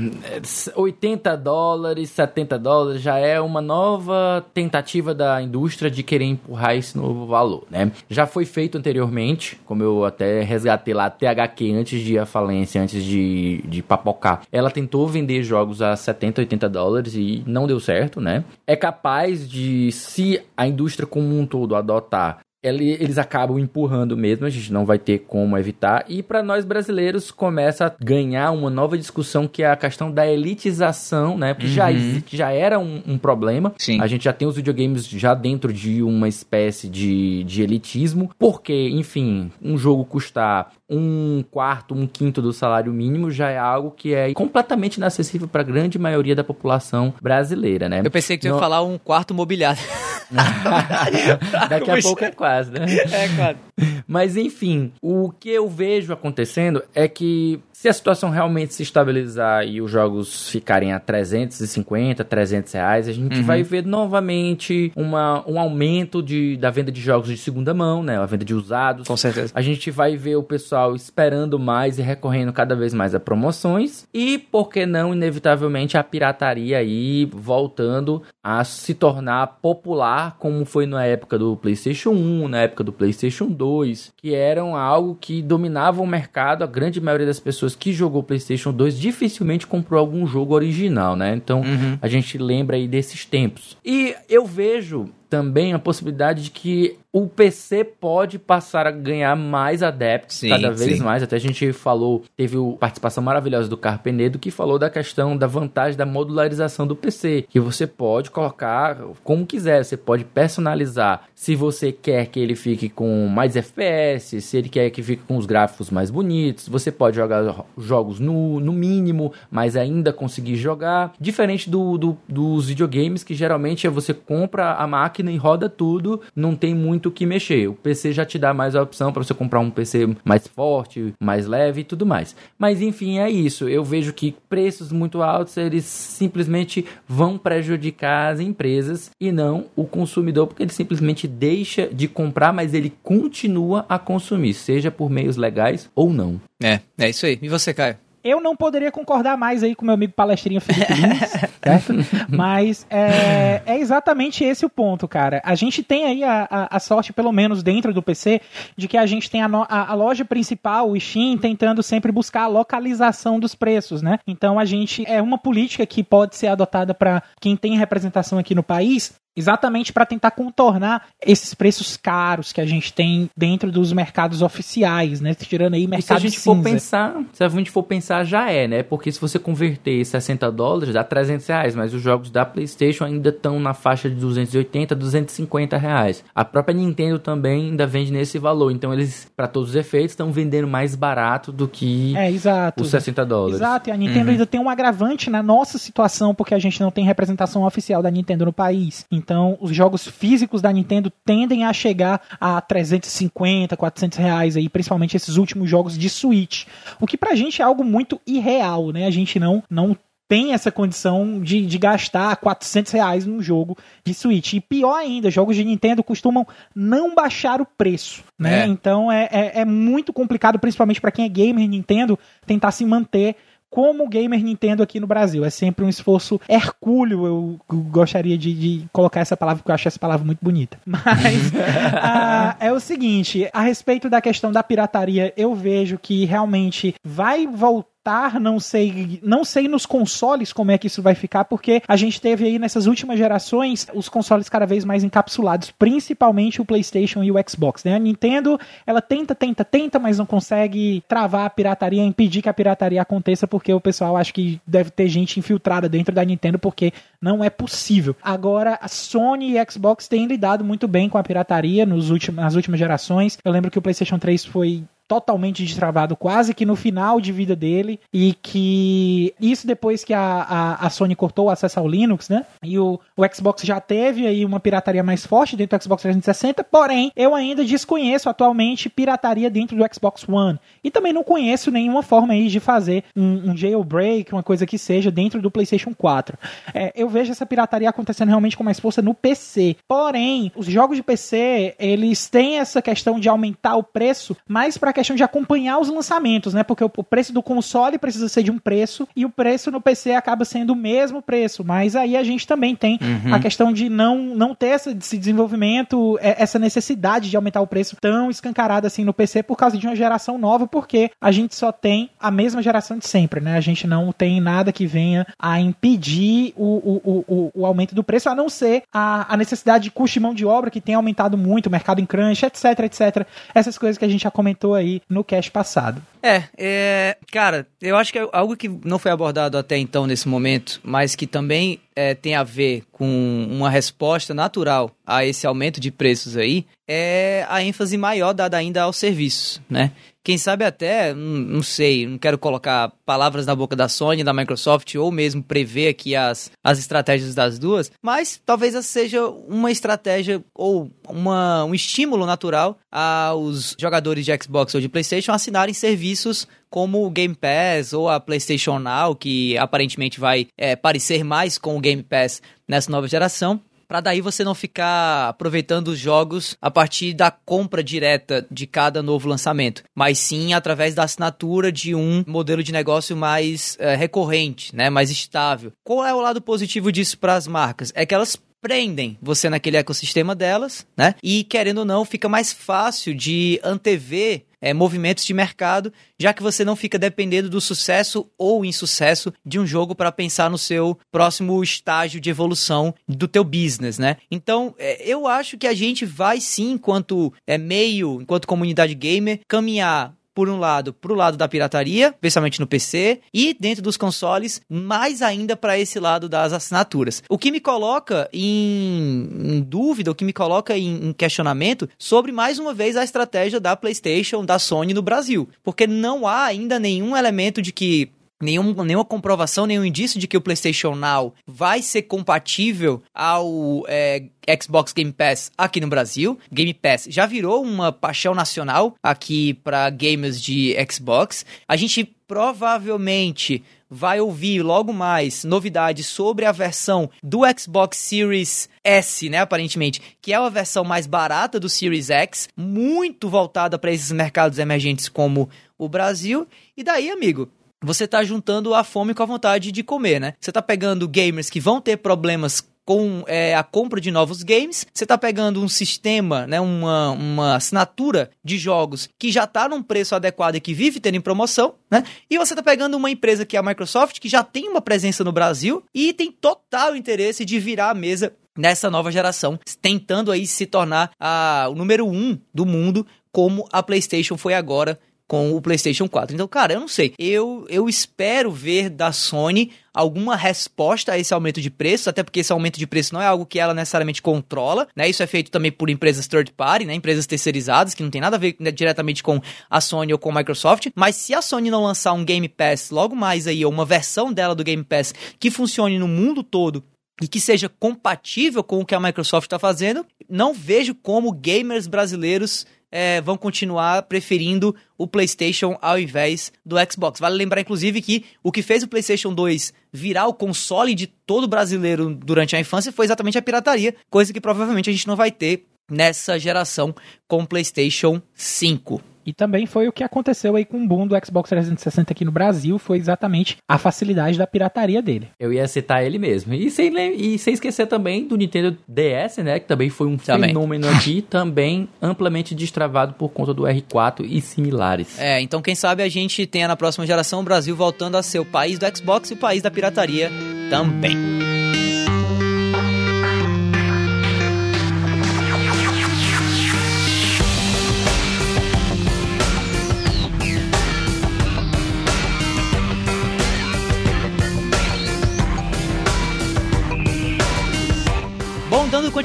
80 dólares, 70 dólares já é uma nova tentativa da indústria de querer empurrar esse novo valor, né? Já foi feito anteriormente, como eu até resgatei lá a THQ antes de à falência, antes de, de papocar. Ela tentou vender jogos a 70, 80 dólares e não deu certo, né? É capaz de, se a indústria como um todo adotar eles acabam empurrando mesmo, a gente não vai ter como evitar. E para nós brasileiros começa a ganhar uma nova discussão que é a questão da elitização, né? Porque uhum. já, já era um, um, problema. Sim. A gente já tem os videogames já dentro de uma espécie de, de elitismo, porque, enfim, um jogo custar um quarto, um quinto do salário mínimo já é algo que é completamente inacessível para a grande maioria da população brasileira, né? Eu pensei que ia falar um quarto mobiliado. Daqui a pouco é quase, né? É, quase. Mas enfim, o que eu vejo acontecendo é que se a situação realmente se estabilizar e os jogos ficarem a 350, 300 reais, a gente uhum. vai ver novamente uma, um aumento de, da venda de jogos de segunda mão, né? A venda de usados. Com certeza. A gente vai ver o pessoal esperando mais e recorrendo cada vez mais a promoções. E, por que não, inevitavelmente, a pirataria aí voltando a se tornar popular, como foi na época do PlayStation 1, na época do PlayStation 2, que eram algo que dominava o mercado. A grande maioria das pessoas pessoas que jogou PlayStation 2 dificilmente comprou algum jogo original, né? Então uhum. a gente lembra aí desses tempos. E eu vejo também a possibilidade de que o PC pode passar a ganhar mais adeptos sim, cada vez sim. mais. Até a gente falou, teve a participação maravilhosa do Carpenedo que falou da questão da vantagem da modularização do PC, que você pode colocar como quiser, você pode personalizar se você quer que ele fique com mais FPS, se ele quer que fique com os gráficos mais bonitos, você pode jogar jogos no, no mínimo, mas ainda conseguir jogar. Diferente do, do, dos videogames, que geralmente é você compra a máquina e roda tudo, não tem muito muito o que mexer. O PC já te dá mais a opção para você comprar um PC mais forte, mais leve e tudo mais. Mas enfim, é isso. Eu vejo que preços muito altos eles simplesmente vão prejudicar as empresas e não o consumidor, porque ele simplesmente deixa de comprar, mas ele continua a consumir, seja por meios legais ou não. É, é isso aí. E você, Caio? Eu não poderia concordar mais aí com meu amigo palestrinho Felipe Lins, certo? Mas é, é, exatamente esse o ponto, cara. A gente tem aí a, a, a, sorte, pelo menos dentro do PC, de que a gente tem a, no, a, loja principal, o Steam, tentando sempre buscar a localização dos preços, né? Então a gente é uma política que pode ser adotada para quem tem representação aqui no país, exatamente para tentar contornar esses preços caros que a gente tem dentro dos mercados oficiais, né? Tirando aí mercado e se a gente cinza. for pensar, se a gente for pensar já é, né? Porque se você converter 60 dólares dá 300 reais, mas os jogos da PlayStation ainda estão na faixa de 280, 250 reais. A própria Nintendo também ainda vende nesse valor, então eles, para todos os efeitos, estão vendendo mais barato do que é, exato. os 60 dólares. Exato, e a Nintendo uhum. ainda tem um agravante na nossa situação porque a gente não tem representação oficial da Nintendo no país. Então, os jogos físicos da Nintendo tendem a chegar a 350, 400 reais aí, principalmente esses últimos jogos de Switch. O que pra gente é algo muito irreal, né? A gente não, não tem essa condição de, de gastar 400 reais num jogo de Switch. E pior ainda, jogos de Nintendo costumam não baixar o preço, né? É. Então é, é, é, muito complicado, principalmente para quem é gamer Nintendo, tentar se manter como gamer Nintendo aqui no Brasil. É sempre um esforço hercúleo, eu gostaria de, de colocar essa palavra, porque eu acho essa palavra muito bonita. Mas uh, é o seguinte, a respeito da questão da pirataria, eu vejo que realmente vai voltar não sei, não sei nos consoles como é que isso vai ficar, porque a gente teve aí nessas últimas gerações os consoles cada vez mais encapsulados, principalmente o PlayStation e o Xbox, né? A Nintendo, ela tenta, tenta, tenta, mas não consegue travar a pirataria, impedir que a pirataria aconteça, porque o pessoal acha que deve ter gente infiltrada dentro da Nintendo, porque não é possível. Agora, a Sony e Xbox têm lidado muito bem com a pirataria nos últimos, nas últimas gerações. Eu lembro que o PlayStation 3 foi totalmente destravado quase que no final de vida dele e que isso depois que a, a, a, Sony cortou o acesso ao Linux, né? E o, o Xbox já teve aí uma pirataria mais forte dentro do Xbox 360, porém eu ainda desconheço atualmente pirataria dentro do Xbox One e também não conheço nenhuma forma aí de fazer um, um jailbreak, uma coisa que seja dentro do PlayStation 4. É, eu vejo essa pirataria acontecendo realmente com mais força no PC. Porém, os jogos de PC eles têm essa questão de aumentar o preço mais para questão de acompanhar os lançamentos, né? Porque o preço do console precisa ser de um preço e o preço no PC acaba sendo o mesmo preço. Mas aí a gente também tem uhum. a questão de não, não ter esse desenvolvimento, é, essa necessidade de aumentar o preço tão escancarada assim no PC por causa de uma geração nova, porque a gente só tem a mesma geração de sempre, né? A gente não tem nada que venha a impedir o, o, o, o aumento do preço, a não ser a, a necessidade de custo de mão de obra que tem aumentado muito, o mercado em crunch, etc, etc. Essas coisas que a gente já comentou aí aí no cast passado. É, é, cara, eu acho que é algo que não foi abordado até então nesse momento, mas que também é, tem a ver com uma resposta natural a esse aumento de preços aí, é a ênfase maior dada ainda aos serviços, né? Quem sabe até, não sei, não quero colocar palavras na boca da Sony, da Microsoft, ou mesmo prever aqui as, as estratégias das duas, mas talvez essa seja uma estratégia ou uma, um estímulo natural aos jogadores de Xbox ou de PlayStation assinarem serviços como o Game Pass ou a PlayStation Now, que aparentemente vai é, parecer mais com o Game Pass nessa nova geração para daí você não ficar aproveitando os jogos a partir da compra direta de cada novo lançamento, mas sim através da assinatura de um modelo de negócio mais é, recorrente, né, mais estável. Qual é o lado positivo disso para as marcas? É que elas prendem você naquele ecossistema delas, né? E querendo ou não, fica mais fácil de antever é, movimentos de mercado, já que você não fica dependendo do sucesso ou insucesso de um jogo para pensar no seu próximo estágio de evolução do teu business, né? Então, é, eu acho que a gente vai sim, enquanto é, meio, enquanto comunidade gamer, caminhar por um lado, para o lado da pirataria, especialmente no PC, e dentro dos consoles, mais ainda para esse lado das assinaturas. O que me coloca em, em dúvida, o que me coloca em, em questionamento sobre, mais uma vez, a estratégia da PlayStation, da Sony no Brasil. Porque não há ainda nenhum elemento de que nenhum, nenhuma comprovação, nenhum indício de que o PlayStation Now vai ser compatível ao é, Xbox Game Pass aqui no Brasil. Game Pass já virou uma paixão nacional aqui para gamers de Xbox. A gente provavelmente vai ouvir logo mais novidades sobre a versão do Xbox Series S, né, aparentemente, que é a versão mais barata do Series X, muito voltada para esses mercados emergentes como o Brasil. E daí, amigo, você está juntando a fome com a vontade de comer, né? Você está pegando gamers que vão ter problemas com é, a compra de novos games. Você está pegando um sistema, né, uma, uma assinatura de jogos que já está num preço adequado e que vive tendo em promoção, né? E você está pegando uma empresa que é a Microsoft, que já tem uma presença no Brasil e tem total interesse de virar a mesa nessa nova geração, tentando aí se tornar a, o número um do mundo, como a PlayStation foi agora com o PlayStation 4. Então, cara, eu não sei. Eu, eu espero ver da Sony alguma resposta a esse aumento de preço, até porque esse aumento de preço não é algo que ela necessariamente controla, né? Isso é feito também por empresas third party, né? Empresas terceirizadas, que não tem nada a ver né, diretamente com a Sony ou com a Microsoft. Mas se a Sony não lançar um Game Pass logo mais aí, ou uma versão dela do Game Pass que funcione no mundo todo e que seja compatível com o que a Microsoft está fazendo, não vejo como gamers brasileiros é, vão continuar preferindo o PlayStation ao invés do Xbox. Vale lembrar, inclusive, que o que fez o PlayStation 2 virar o console de todo brasileiro durante a infância foi exatamente a pirataria, coisa que provavelmente a gente não vai ter nessa geração com o PlayStation 5. E também foi o que aconteceu aí com o boom do Xbox 360 aqui no Brasil, foi exatamente a facilidade da pirataria dele. Eu ia citar ele mesmo. E sem, e sem esquecer também do Nintendo DS, né, que também foi um também. fenômeno aqui, também amplamente destravado por conta do R4 e similares. É, então quem sabe a gente tenha na próxima geração o Brasil voltando a ser o país do Xbox e o país da pirataria também.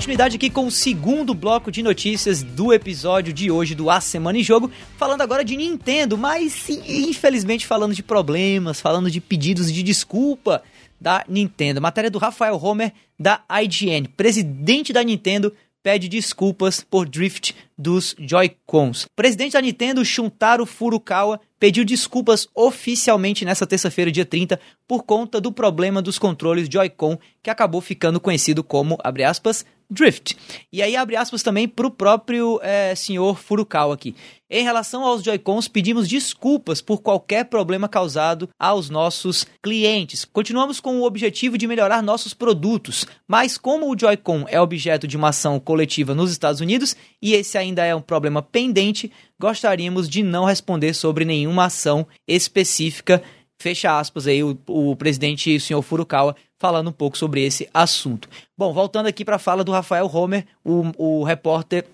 Continuidade aqui com o segundo bloco de notícias do episódio de hoje do A Semana em Jogo, falando agora de Nintendo, mas infelizmente falando de problemas, falando de pedidos de desculpa da Nintendo. Matéria do Rafael Homer da IGN, presidente da Nintendo, pede desculpas por drift dos Joy-Cons. Presidente da Nintendo, Shuntaro Furukawa, pediu desculpas oficialmente nessa terça-feira, dia 30, por conta do problema dos controles Joy-Con, que acabou ficando conhecido como, abre aspas, Drift. E aí abre aspas também para o próprio é, senhor Furukawa aqui. Em relação aos Joy-Cons, pedimos desculpas por qualquer problema causado aos nossos clientes. Continuamos com o objetivo de melhorar nossos produtos, mas como o Joy-Con é objeto de uma ação coletiva nos Estados Unidos e esse ainda é um problema pendente, gostaríamos de não responder sobre nenhuma ação específica. Fecha aspas aí o, o presidente, o senhor Furukawa, falando um pouco sobre esse assunto. Bom, voltando aqui para a fala do Rafael Homer, o, o repórter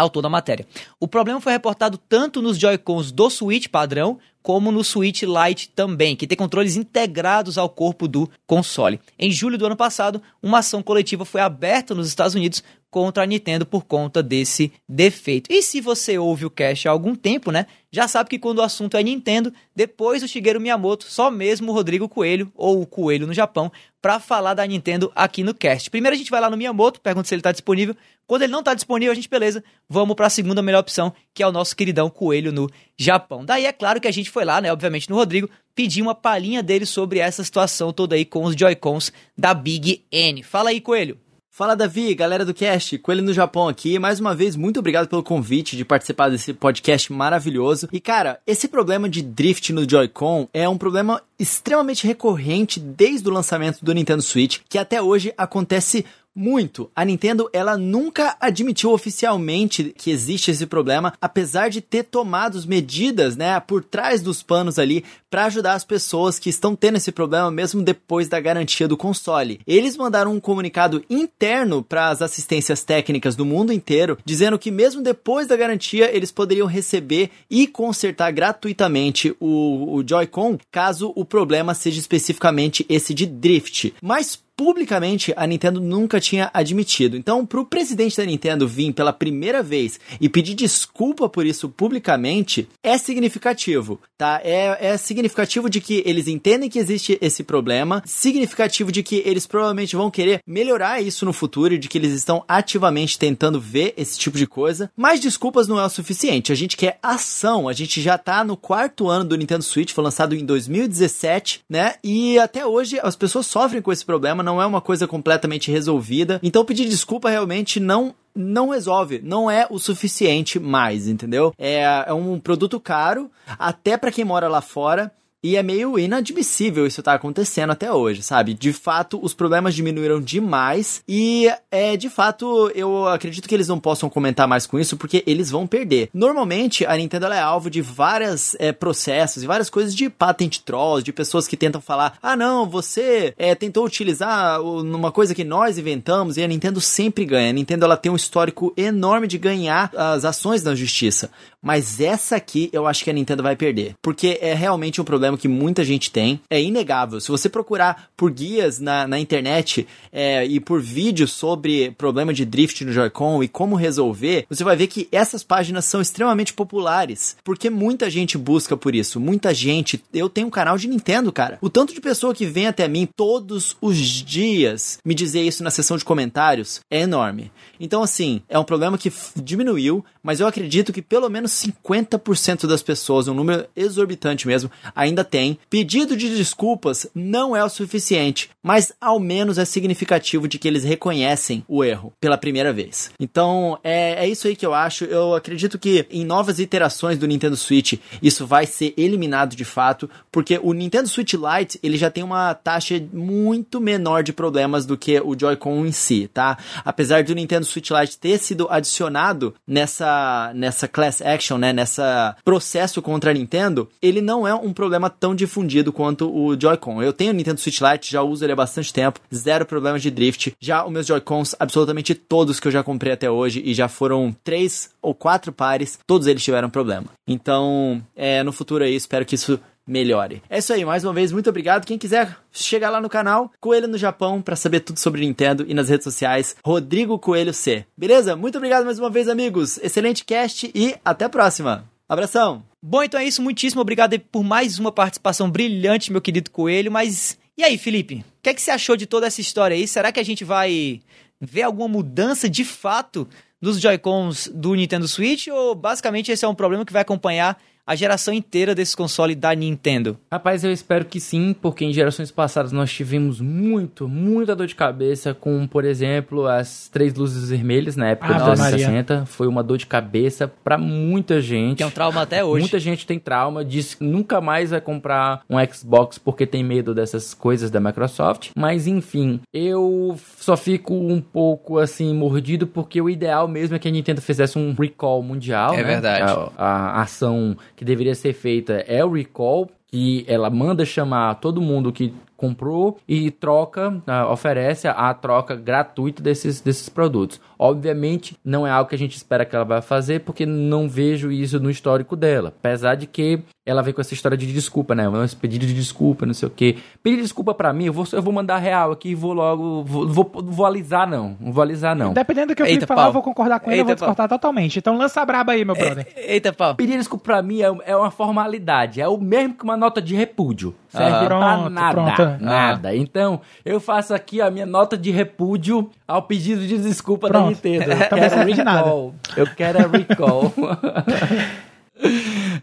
autor da matéria. O problema foi reportado tanto nos Joy-Cons do Switch padrão, como no Switch Lite também, que tem controles integrados ao corpo do console. Em julho do ano passado, uma ação coletiva foi aberta nos Estados Unidos contra a Nintendo por conta desse defeito. E se você ouve o cast há algum tempo, né, já sabe que quando o assunto é Nintendo, depois do Shigeru Miyamoto, só mesmo o Rodrigo Coelho, ou o Coelho no Japão, para falar da Nintendo aqui no cast. Primeiro a gente vai lá no Miyamoto, pergunta se ele está disponível. Quando ele não está disponível, a gente, beleza, vamos para a segunda melhor opção, que é o nosso queridão Coelho no Japão. Daí é claro que a gente foi lá, né, obviamente no Rodrigo, pedir uma palhinha dele sobre essa situação toda aí com os Joy-Cons da Big N. Fala aí, Coelho. Fala Davi, galera do cast, Coelho no Japão aqui. Mais uma vez, muito obrigado pelo convite de participar desse podcast maravilhoso. E cara, esse problema de drift no Joy-Con é um problema extremamente recorrente desde o lançamento do Nintendo Switch, que até hoje acontece muito. A Nintendo, ela nunca admitiu oficialmente que existe esse problema, apesar de ter tomado medidas, né, por trás dos panos ali para ajudar as pessoas que estão tendo esse problema mesmo depois da garantia do console. Eles mandaram um comunicado interno para as assistências técnicas do mundo inteiro, dizendo que mesmo depois da garantia eles poderiam receber e consertar gratuitamente o, o Joy-Con caso o problema seja especificamente esse de drift. Mas publicamente a Nintendo nunca tinha admitido. Então, para o presidente da Nintendo vir pela primeira vez e pedir desculpa por isso publicamente é significativo, tá? É, é significativo de que eles entendem que existe esse problema, significativo de que eles provavelmente vão querer melhorar isso no futuro e de que eles estão ativamente tentando ver esse tipo de coisa. Mas desculpas não é o suficiente. A gente quer ação. A gente já tá no quarto ano do Nintendo Switch, foi lançado em 2017, né? E até hoje as pessoas sofrem com esse problema não é uma coisa completamente resolvida. Então pedir desculpa realmente não não resolve, não é o suficiente mais, entendeu? É, é um produto caro, até para quem mora lá fora. E é meio inadmissível isso estar tá acontecendo até hoje, sabe? De fato, os problemas diminuíram demais e é de fato eu acredito que eles não possam comentar mais com isso porque eles vão perder. Normalmente a Nintendo é alvo de vários é, processos e várias coisas de patent trolls, de pessoas que tentam falar: ah não, você é, tentou utilizar uma coisa que nós inventamos e a Nintendo sempre ganha. A Nintendo ela tem um histórico enorme de ganhar as ações na justiça. Mas essa aqui eu acho que a Nintendo vai perder. Porque é realmente um problema que muita gente tem. É inegável. Se você procurar por guias na, na internet é, e por vídeos sobre problema de drift no Joy-Con e como resolver, você vai ver que essas páginas são extremamente populares. Porque muita gente busca por isso. Muita gente. Eu tenho um canal de Nintendo, cara. O tanto de pessoa que vem até mim todos os dias me dizer isso na seção de comentários é enorme. Então, assim, é um problema que diminuiu, mas eu acredito que pelo menos 50% das pessoas, um número exorbitante mesmo, ainda tem. Pedido de desculpas não é o suficiente, mas ao menos é significativo de que eles reconhecem o erro pela primeira vez. Então, é, é isso aí que eu acho. Eu acredito que em novas iterações do Nintendo Switch, isso vai ser eliminado de fato, porque o Nintendo Switch Lite, ele já tem uma taxa muito menor de problemas do que o Joy-Con em si, tá? Apesar do Nintendo Switch Lite ter sido adicionado nessa, nessa class action, né, nessa processo contra a Nintendo, ele não é um problema tão difundido quanto o Joy-Con. Eu tenho o Nintendo Switch Lite, já uso ele há bastante tempo, zero problemas de drift. Já os meus Joy-Cons, absolutamente todos que eu já comprei até hoje, e já foram três ou quatro pares, todos eles tiveram problema. Então, é, no futuro aí, espero que isso melhore. É isso aí, mais uma vez, muito obrigado. Quem quiser chegar lá no canal, Coelho no Japão, para saber tudo sobre Nintendo e nas redes sociais, Rodrigo Coelho C. Beleza? Muito obrigado mais uma vez, amigos. Excelente cast e até a próxima. Abração. Bom, então é isso. Muitíssimo obrigado por mais uma participação brilhante, meu querido Coelho. Mas e aí, Felipe? O que, é que você achou de toda essa história aí? Será que a gente vai ver alguma mudança de fato nos Joy-Cons do Nintendo Switch? Ou basicamente esse é um problema que vai acompanhar a geração inteira desse console da Nintendo? Rapaz, eu espero que sim, porque em gerações passadas nós tivemos muito, muita dor de cabeça com, por exemplo, as três luzes vermelhas na época ah, dos 360. Foi uma dor de cabeça para muita gente. Tem um trauma até hoje. Muita gente tem trauma, diz que nunca mais vai comprar um Xbox porque tem medo dessas coisas da Microsoft. Mas enfim, eu só fico um pouco assim mordido porque o ideal mesmo é que a Nintendo fizesse um recall mundial. É né? verdade. A, a ação que deveria ser feita é o recall, que ela manda chamar todo mundo que comprou e troca, uh, oferece a troca gratuita desses, desses produtos. Obviamente, não é algo que a gente espera que ela vai fazer, porque não vejo isso no histórico dela. Apesar de que ela vem com essa história de desculpa, né? Esse pedido de desculpa, não sei o quê. Pedir desculpa para mim, eu vou, eu vou mandar real aqui e vou logo. Vou, vou, vou alisar, não. Não vou alisar, não. Dependendo do que eu Eita, falar, eu vou concordar com ele, Eita, eu vou discordar totalmente. Então lança a braba aí, meu brother. Eita, pau. Pedir desculpa pra mim é, é uma formalidade. É o mesmo que uma nota de repúdio. Serve ah, pronto, pra nada. Pronto. Nada. Ah. Então, eu faço aqui a minha nota de repúdio ao pedido de desculpa pronto. da Nintendo. Eu quero recall. Eu quero recall.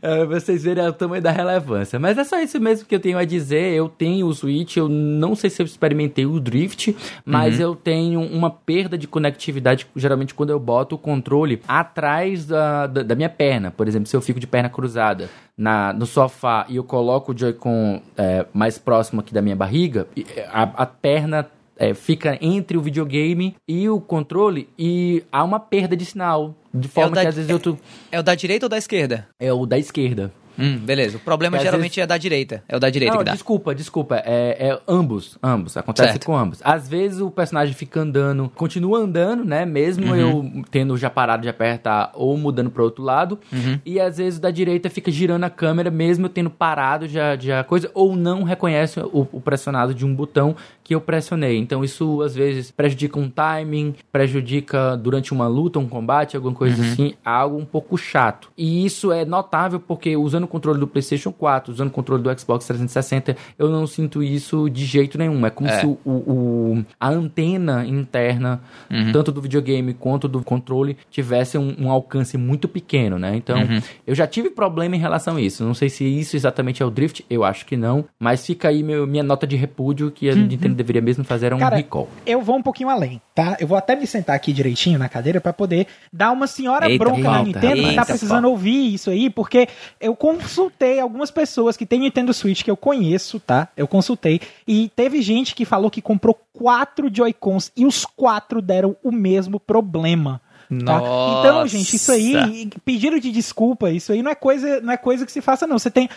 é, vocês verem o tamanho da relevância. Mas é só isso mesmo que eu tenho a dizer. Eu tenho o Switch, eu não sei se eu experimentei o Drift, mas uhum. eu tenho uma perda de conectividade, geralmente quando eu boto o controle atrás da, da, da minha perna. Por exemplo, se eu fico de perna cruzada na, no sofá e eu coloco o Joy-Con é, mais próximo aqui da minha barriga, a, a perna é, fica entre o videogame e o controle e há uma perda de sinal. De forma é da, que às vezes eu tô... É o da direita ou da esquerda? É o da esquerda. Hum, beleza. O problema geralmente vezes... é da direita. É o da direita Não, que dá. Desculpa, desculpa. É, é ambos. Ambos. Acontece certo. com ambos. Às vezes o personagem fica andando, continua andando, né? Mesmo uhum. eu tendo já parado de apertar ou mudando para outro lado. Uhum. E às vezes o da direita fica girando a câmera, mesmo eu tendo parado já, já coisa, ou não reconhece o, o pressionado de um botão que eu pressionei. Então isso às vezes prejudica um timing, prejudica durante uma luta, um combate, alguma coisa uhum. assim, algo um pouco chato. E isso é notável porque usando o controle do PlayStation 4, usando o controle do Xbox 360, eu não sinto isso de jeito nenhum. É como é. se o, o, a antena interna, uhum. tanto do videogame quanto do controle, tivesse um, um alcance muito pequeno, né? Então, uhum. eu já tive problema em relação a isso. Não sei se isso exatamente é o drift, eu acho que não, mas fica aí meu, minha nota de repúdio que a uhum. Nintendo deveria mesmo fazer um Cara, recall. Eu vou um pouquinho além, tá? Eu vou até me sentar aqui direitinho na cadeira para poder dar uma senhora eita, bronca na Nintendo eita, que tá precisando ouvir isso aí, porque eu consultei algumas pessoas que têm Nintendo Switch que eu conheço, tá? Eu consultei e teve gente que falou que comprou quatro Joy-Cons e os quatro deram o mesmo problema. Tá? Então, gente, isso aí, pedido de desculpa, isso aí não é coisa, não é coisa que se faça, não. Você tem.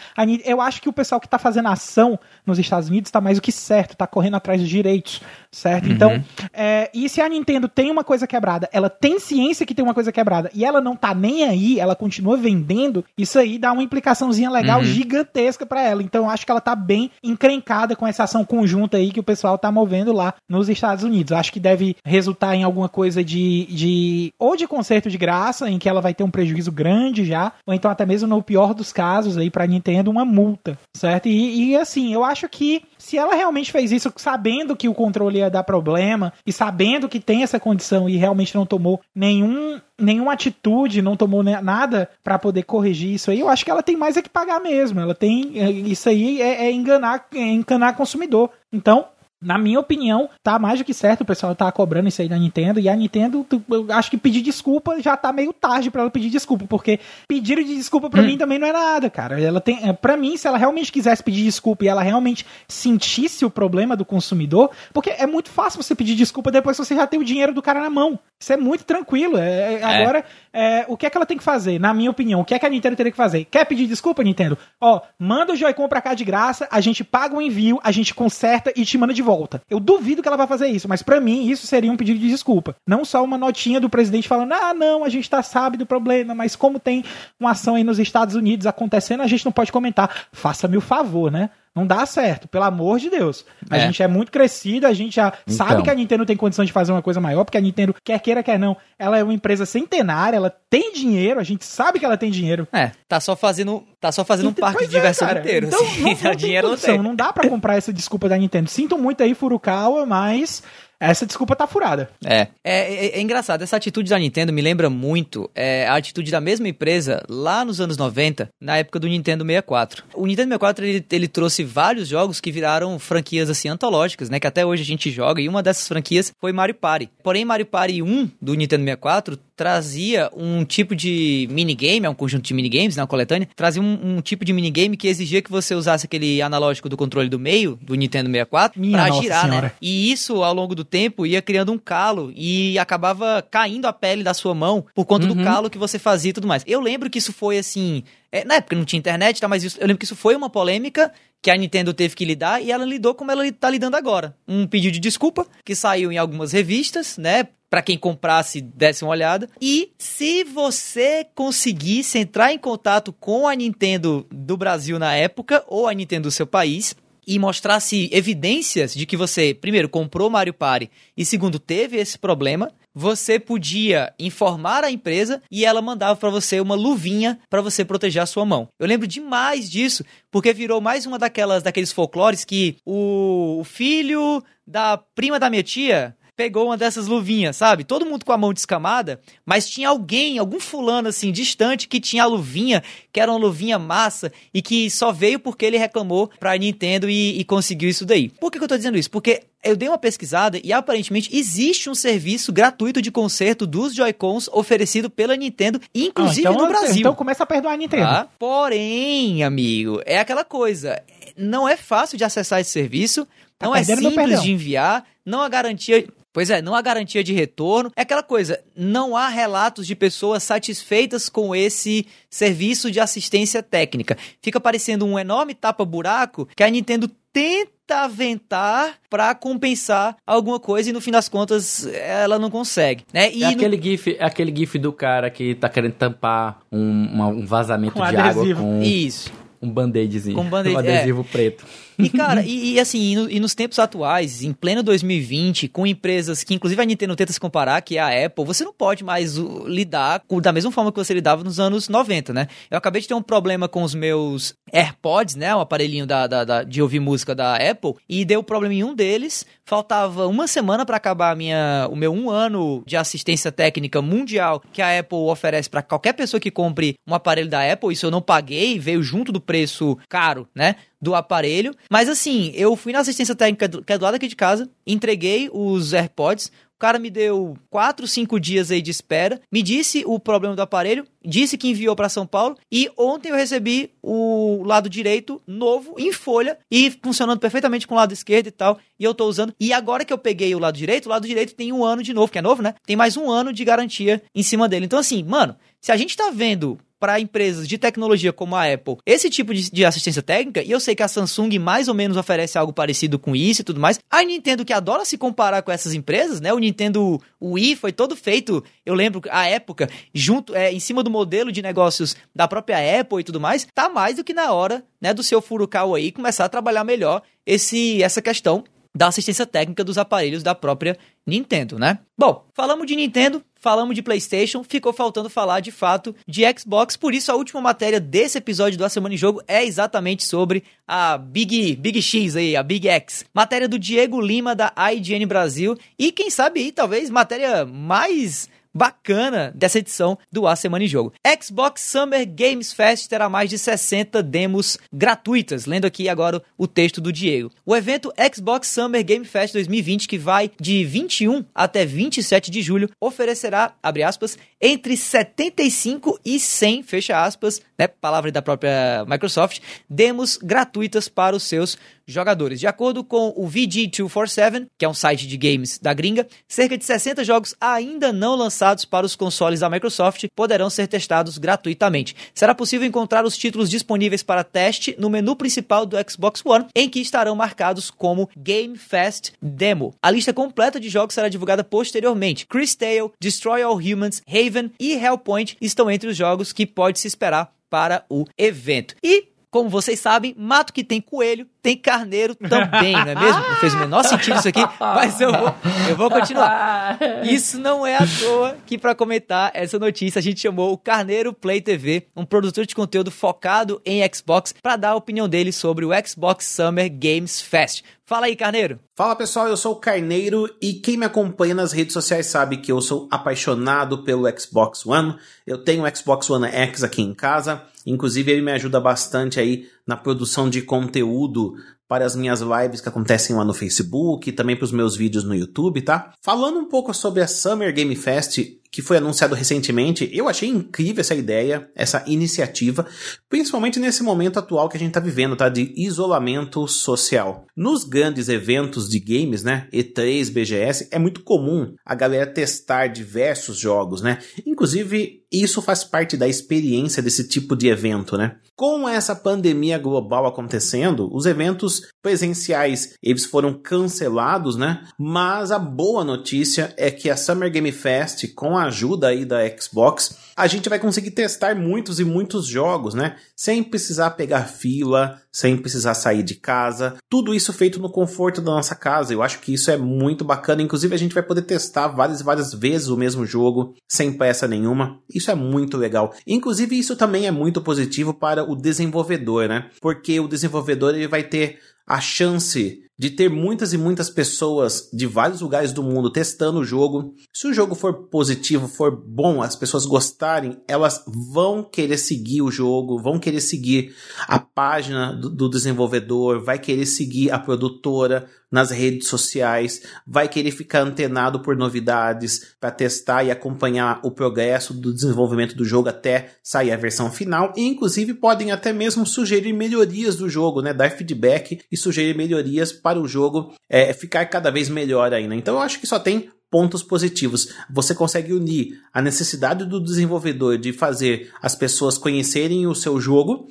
Eu acho que o pessoal que tá fazendo ação nos Estados Unidos tá mais do que certo, tá correndo atrás dos direitos, certo? Uhum. Então, é, e se a Nintendo tem uma coisa quebrada, ela tem ciência que tem uma coisa quebrada e ela não tá nem aí, ela continua vendendo, isso aí dá uma implicaçãozinha legal uhum. gigantesca para ela. Então, eu acho que ela tá bem encrencada com essa ação conjunta aí que o pessoal tá movendo lá nos Estados Unidos. Eu acho que deve resultar em alguma coisa de, de ou de conserto de graça, em que ela vai ter um prejuízo grande já, ou então até mesmo no pior dos casos aí para Nintendo uma multa, certo? E, e assim, eu acho que se ela realmente fez isso sabendo que o controle ia dar problema e sabendo que tem essa condição e realmente não tomou nenhum nenhuma atitude, não tomou nada para poder corrigir isso aí, eu acho que ela tem mais é que pagar mesmo. Ela tem é, isso aí é, é enganar, é consumidor. Então, na minha opinião, tá mais do que certo o pessoal tá cobrando isso aí da Nintendo. E a Nintendo, eu acho que pedir desculpa já tá meio tarde para ela pedir desculpa, porque pedir de desculpa para hum. mim também não é nada, cara. Ela tem, é, para mim, se ela realmente quisesse pedir desculpa e ela realmente sentisse o problema do consumidor, porque é muito fácil você pedir desculpa depois que você já tem o dinheiro do cara na mão. Isso é muito tranquilo. É, é, é. agora, é, o que é que ela tem que fazer? Na minha opinião, o que é que a Nintendo teria que fazer? Quer pedir desculpa, Nintendo? Ó, manda o Joy-Con pra cá de graça, a gente paga o envio, a gente conserta e te manda de volta. Eu duvido que ela vai fazer isso, mas para mim isso seria um pedido de desculpa. Não só uma notinha do presidente falando: ah, não, a gente tá sabe do problema, mas como tem uma ação aí nos Estados Unidos acontecendo, a gente não pode comentar. Faça-me o favor, né? Não dá certo, pelo amor de Deus. A é. gente é muito crescido, a gente já então. sabe que a Nintendo tem condição de fazer uma coisa maior, porque a Nintendo, quer queira, quer não, ela é uma empresa centenária, ela tem dinheiro, a gente sabe que ela tem dinheiro. É, tá só fazendo, tá só fazendo então, um parque de diversão é, inteiro. Então, assim, não, não, não dinheiro condição, não, não dá para comprar essa desculpa da Nintendo. Sinto muito aí, Furukawa, mas essa desculpa tá furada. É. É, é, é engraçado, essa atitude da Nintendo me lembra muito é, a atitude da mesma empresa lá nos anos 90, na época do Nintendo 64. O Nintendo 64 ele, ele trouxe vários jogos que viraram franquias assim antológicas, né? Que até hoje a gente joga, e uma dessas franquias foi Mario Party. Porém, Mario Party 1 do Nintendo 64 trazia um tipo de minigame, é um conjunto de minigames, na né, coletânea, trazia um, um, tipo de minigame que exigia que você usasse aquele analógico do controle do meio, do Nintendo 64, Minha pra girar, né? senhora. né? E isso, ao longo do tempo, ia criando um calo e acabava caindo a pele da sua mão por conta uhum. do calo que você fazia e tudo mais. Eu lembro que isso foi assim. É, na época não tinha internet, tá? Mas isso, eu lembro que isso foi uma polêmica que a Nintendo teve que lidar e ela lidou como ela está lidando agora. Um pedido de desculpa que saiu em algumas revistas, né? Para quem comprasse, desse uma olhada. E se você conseguisse entrar em contato com a Nintendo do Brasil na época, ou a Nintendo do seu país, e mostrasse evidências de que você, primeiro, comprou Mario Party e, segundo, teve esse problema, você podia informar a empresa e ela mandava para você uma luvinha para você proteger a sua mão. Eu lembro demais disso, porque virou mais uma daquelas daqueles folclores que o filho da prima da minha tia pegou uma dessas luvinhas, sabe? Todo mundo com a mão descamada, mas tinha alguém, algum fulano assim, distante, que tinha a luvinha, que era uma luvinha massa e que só veio porque ele reclamou pra Nintendo e, e conseguiu isso daí. Por que, que eu tô dizendo isso? Porque eu dei uma pesquisada e aparentemente existe um serviço gratuito de conserto dos Joy-Cons oferecido pela Nintendo, inclusive ah, então, no Brasil. Então começa a perdoar a Nintendo. Tá? Porém, amigo, é aquela coisa não é fácil de acessar esse serviço, tá não é simples de enviar, não há garantia. Pois é, não há garantia de retorno. É aquela coisa, não há relatos de pessoas satisfeitas com esse serviço de assistência técnica. Fica parecendo um enorme tapa-buraco que a Nintendo tenta aventar para compensar alguma coisa e no fim das contas ela não consegue, né? E é aquele no... gif, é aquele gif do cara que tá querendo tampar um, um vazamento com de adesivo. água com isso um band-aidzinho. Com um band-aid, um adesivo é. preto. E, cara, e, e assim, e, no, e, nos tempos atuais, em pleno 2020, com empresas que, inclusive, a Nintendo tenta se comparar, que é a Apple, você não pode mais lidar com, da mesma forma que você lidava nos anos 90, né? Eu acabei de ter um problema com os meus AirPods, né? O aparelhinho da, da, da de ouvir música da Apple, e deu problema em um deles. Faltava uma semana para acabar minha, o meu um ano de assistência técnica mundial que a Apple oferece para qualquer pessoa que compre um aparelho da Apple. Isso eu não paguei, veio junto do preço caro, né? do aparelho. Mas assim, eu fui na assistência técnica que é do lado aqui de casa, entreguei os AirPods. O cara me deu 4, 5 dias aí de espera, me disse o problema do aparelho, disse que enviou para São Paulo e ontem eu recebi o lado direito novo em folha e funcionando perfeitamente com o lado esquerdo e tal. E eu tô usando. E agora que eu peguei o lado direito, o lado direito tem um ano de novo, que é novo, né? Tem mais um ano de garantia em cima dele. Então assim, mano, se a gente tá vendo para empresas de tecnologia como a Apple esse tipo de, de, assistência técnica, e eu sei que a Samsung mais ou menos oferece algo parecido com isso e tudo mais. A Nintendo, que adora se comparar com essas empresas, né? O Nintendo Wii foi todo feito, eu lembro, a época, junto, é, em cima do modelo de negócios da própria Apple e tudo mais, tá mais do que na hora, né, do seu Furukawa aí começar a trabalhar melhor esse, essa questão da assistência técnica dos aparelhos da própria Nintendo, né? Bom, falamos de Nintendo, falamos de PlayStation, ficou faltando falar de fato de Xbox, por isso a última matéria desse episódio do A Semana em Jogo é exatamente sobre a Big, Big X aí, a Big X. Matéria do Diego Lima da IGN Brasil e quem sabe aí talvez matéria mais bacana dessa edição do A Semana em Jogo. Xbox Summer Games Fest terá mais de 60 demos gratuitas. Lendo aqui agora o texto do Diego. O evento Xbox Summer Game Fest 2020, que vai de 21 até 27 de julho, oferecerá, abre aspas, entre 75 e 100, fecha aspas, né, palavra da própria Microsoft, demos gratuitas para os seus jogadores. De acordo com o VG247, que é um site de games da gringa, cerca de 60 jogos ainda não lançados para os consoles da Microsoft poderão ser testados gratuitamente. Será possível encontrar os títulos disponíveis para teste no menu principal do Xbox One, em que estarão marcados como Game Fest Demo. A lista completa de jogos será divulgada posteriormente. Chris Tale, Destroy All Humans, Haven e Hellpoint estão entre os jogos que pode se esperar para o evento. E como vocês sabem, mato que tem coelho, tem carneiro também, não é mesmo? Não fez o menor sentido isso aqui, mas eu vou, eu vou continuar. Isso não é à toa que para comentar essa notícia a gente chamou o Carneiro Play TV, um produtor de conteúdo focado em Xbox, para dar a opinião dele sobre o Xbox Summer Games Fest. Fala aí, Carneiro. Fala pessoal, eu sou o Carneiro e quem me acompanha nas redes sociais sabe que eu sou apaixonado pelo Xbox One. Eu tenho o Xbox One X aqui em casa, inclusive ele me ajuda bastante aí na produção de conteúdo para as minhas lives que acontecem lá no Facebook também para os meus vídeos no YouTube, tá? Falando um pouco sobre a Summer Game Fest, que foi anunciado recentemente, eu achei incrível essa ideia, essa iniciativa, principalmente nesse momento atual que a gente está vivendo, tá? De isolamento social. Nos grandes eventos de games, né? E3, BGS, é muito comum a galera testar diversos jogos, né? Inclusive, isso faz parte da experiência desse tipo de evento, né? Com essa pandemia global acontecendo, os eventos presenciais eles foram cancelados, né? Mas a boa notícia é que a Summer Game Fest, com a ajuda aí da Xbox, a gente vai conseguir testar muitos e muitos jogos, né? Sem precisar pegar fila, sem precisar sair de casa. Tudo isso feito no conforto da nossa casa. Eu acho que isso é muito bacana. Inclusive, a gente vai poder testar várias e várias vezes o mesmo jogo sem pressa nenhuma. Isso é muito legal. Inclusive, isso também é muito positivo para o desenvolvedor, né? Porque o desenvolvedor ele vai ter a chance de ter muitas e muitas pessoas de vários lugares do mundo testando o jogo. Se o jogo for positivo, for bom, as pessoas gostarem, elas vão querer seguir o jogo, vão querer seguir a página do, do desenvolvedor, vai querer seguir a produtora, nas redes sociais, vai querer ficar antenado por novidades para testar e acompanhar o progresso do desenvolvimento do jogo até sair a versão final, e inclusive podem até mesmo sugerir melhorias do jogo, né, dar feedback e sugerir melhorias para o jogo é, ficar cada vez melhor ainda. Então eu acho que só tem pontos positivos. Você consegue unir a necessidade do desenvolvedor de fazer as pessoas conhecerem o seu jogo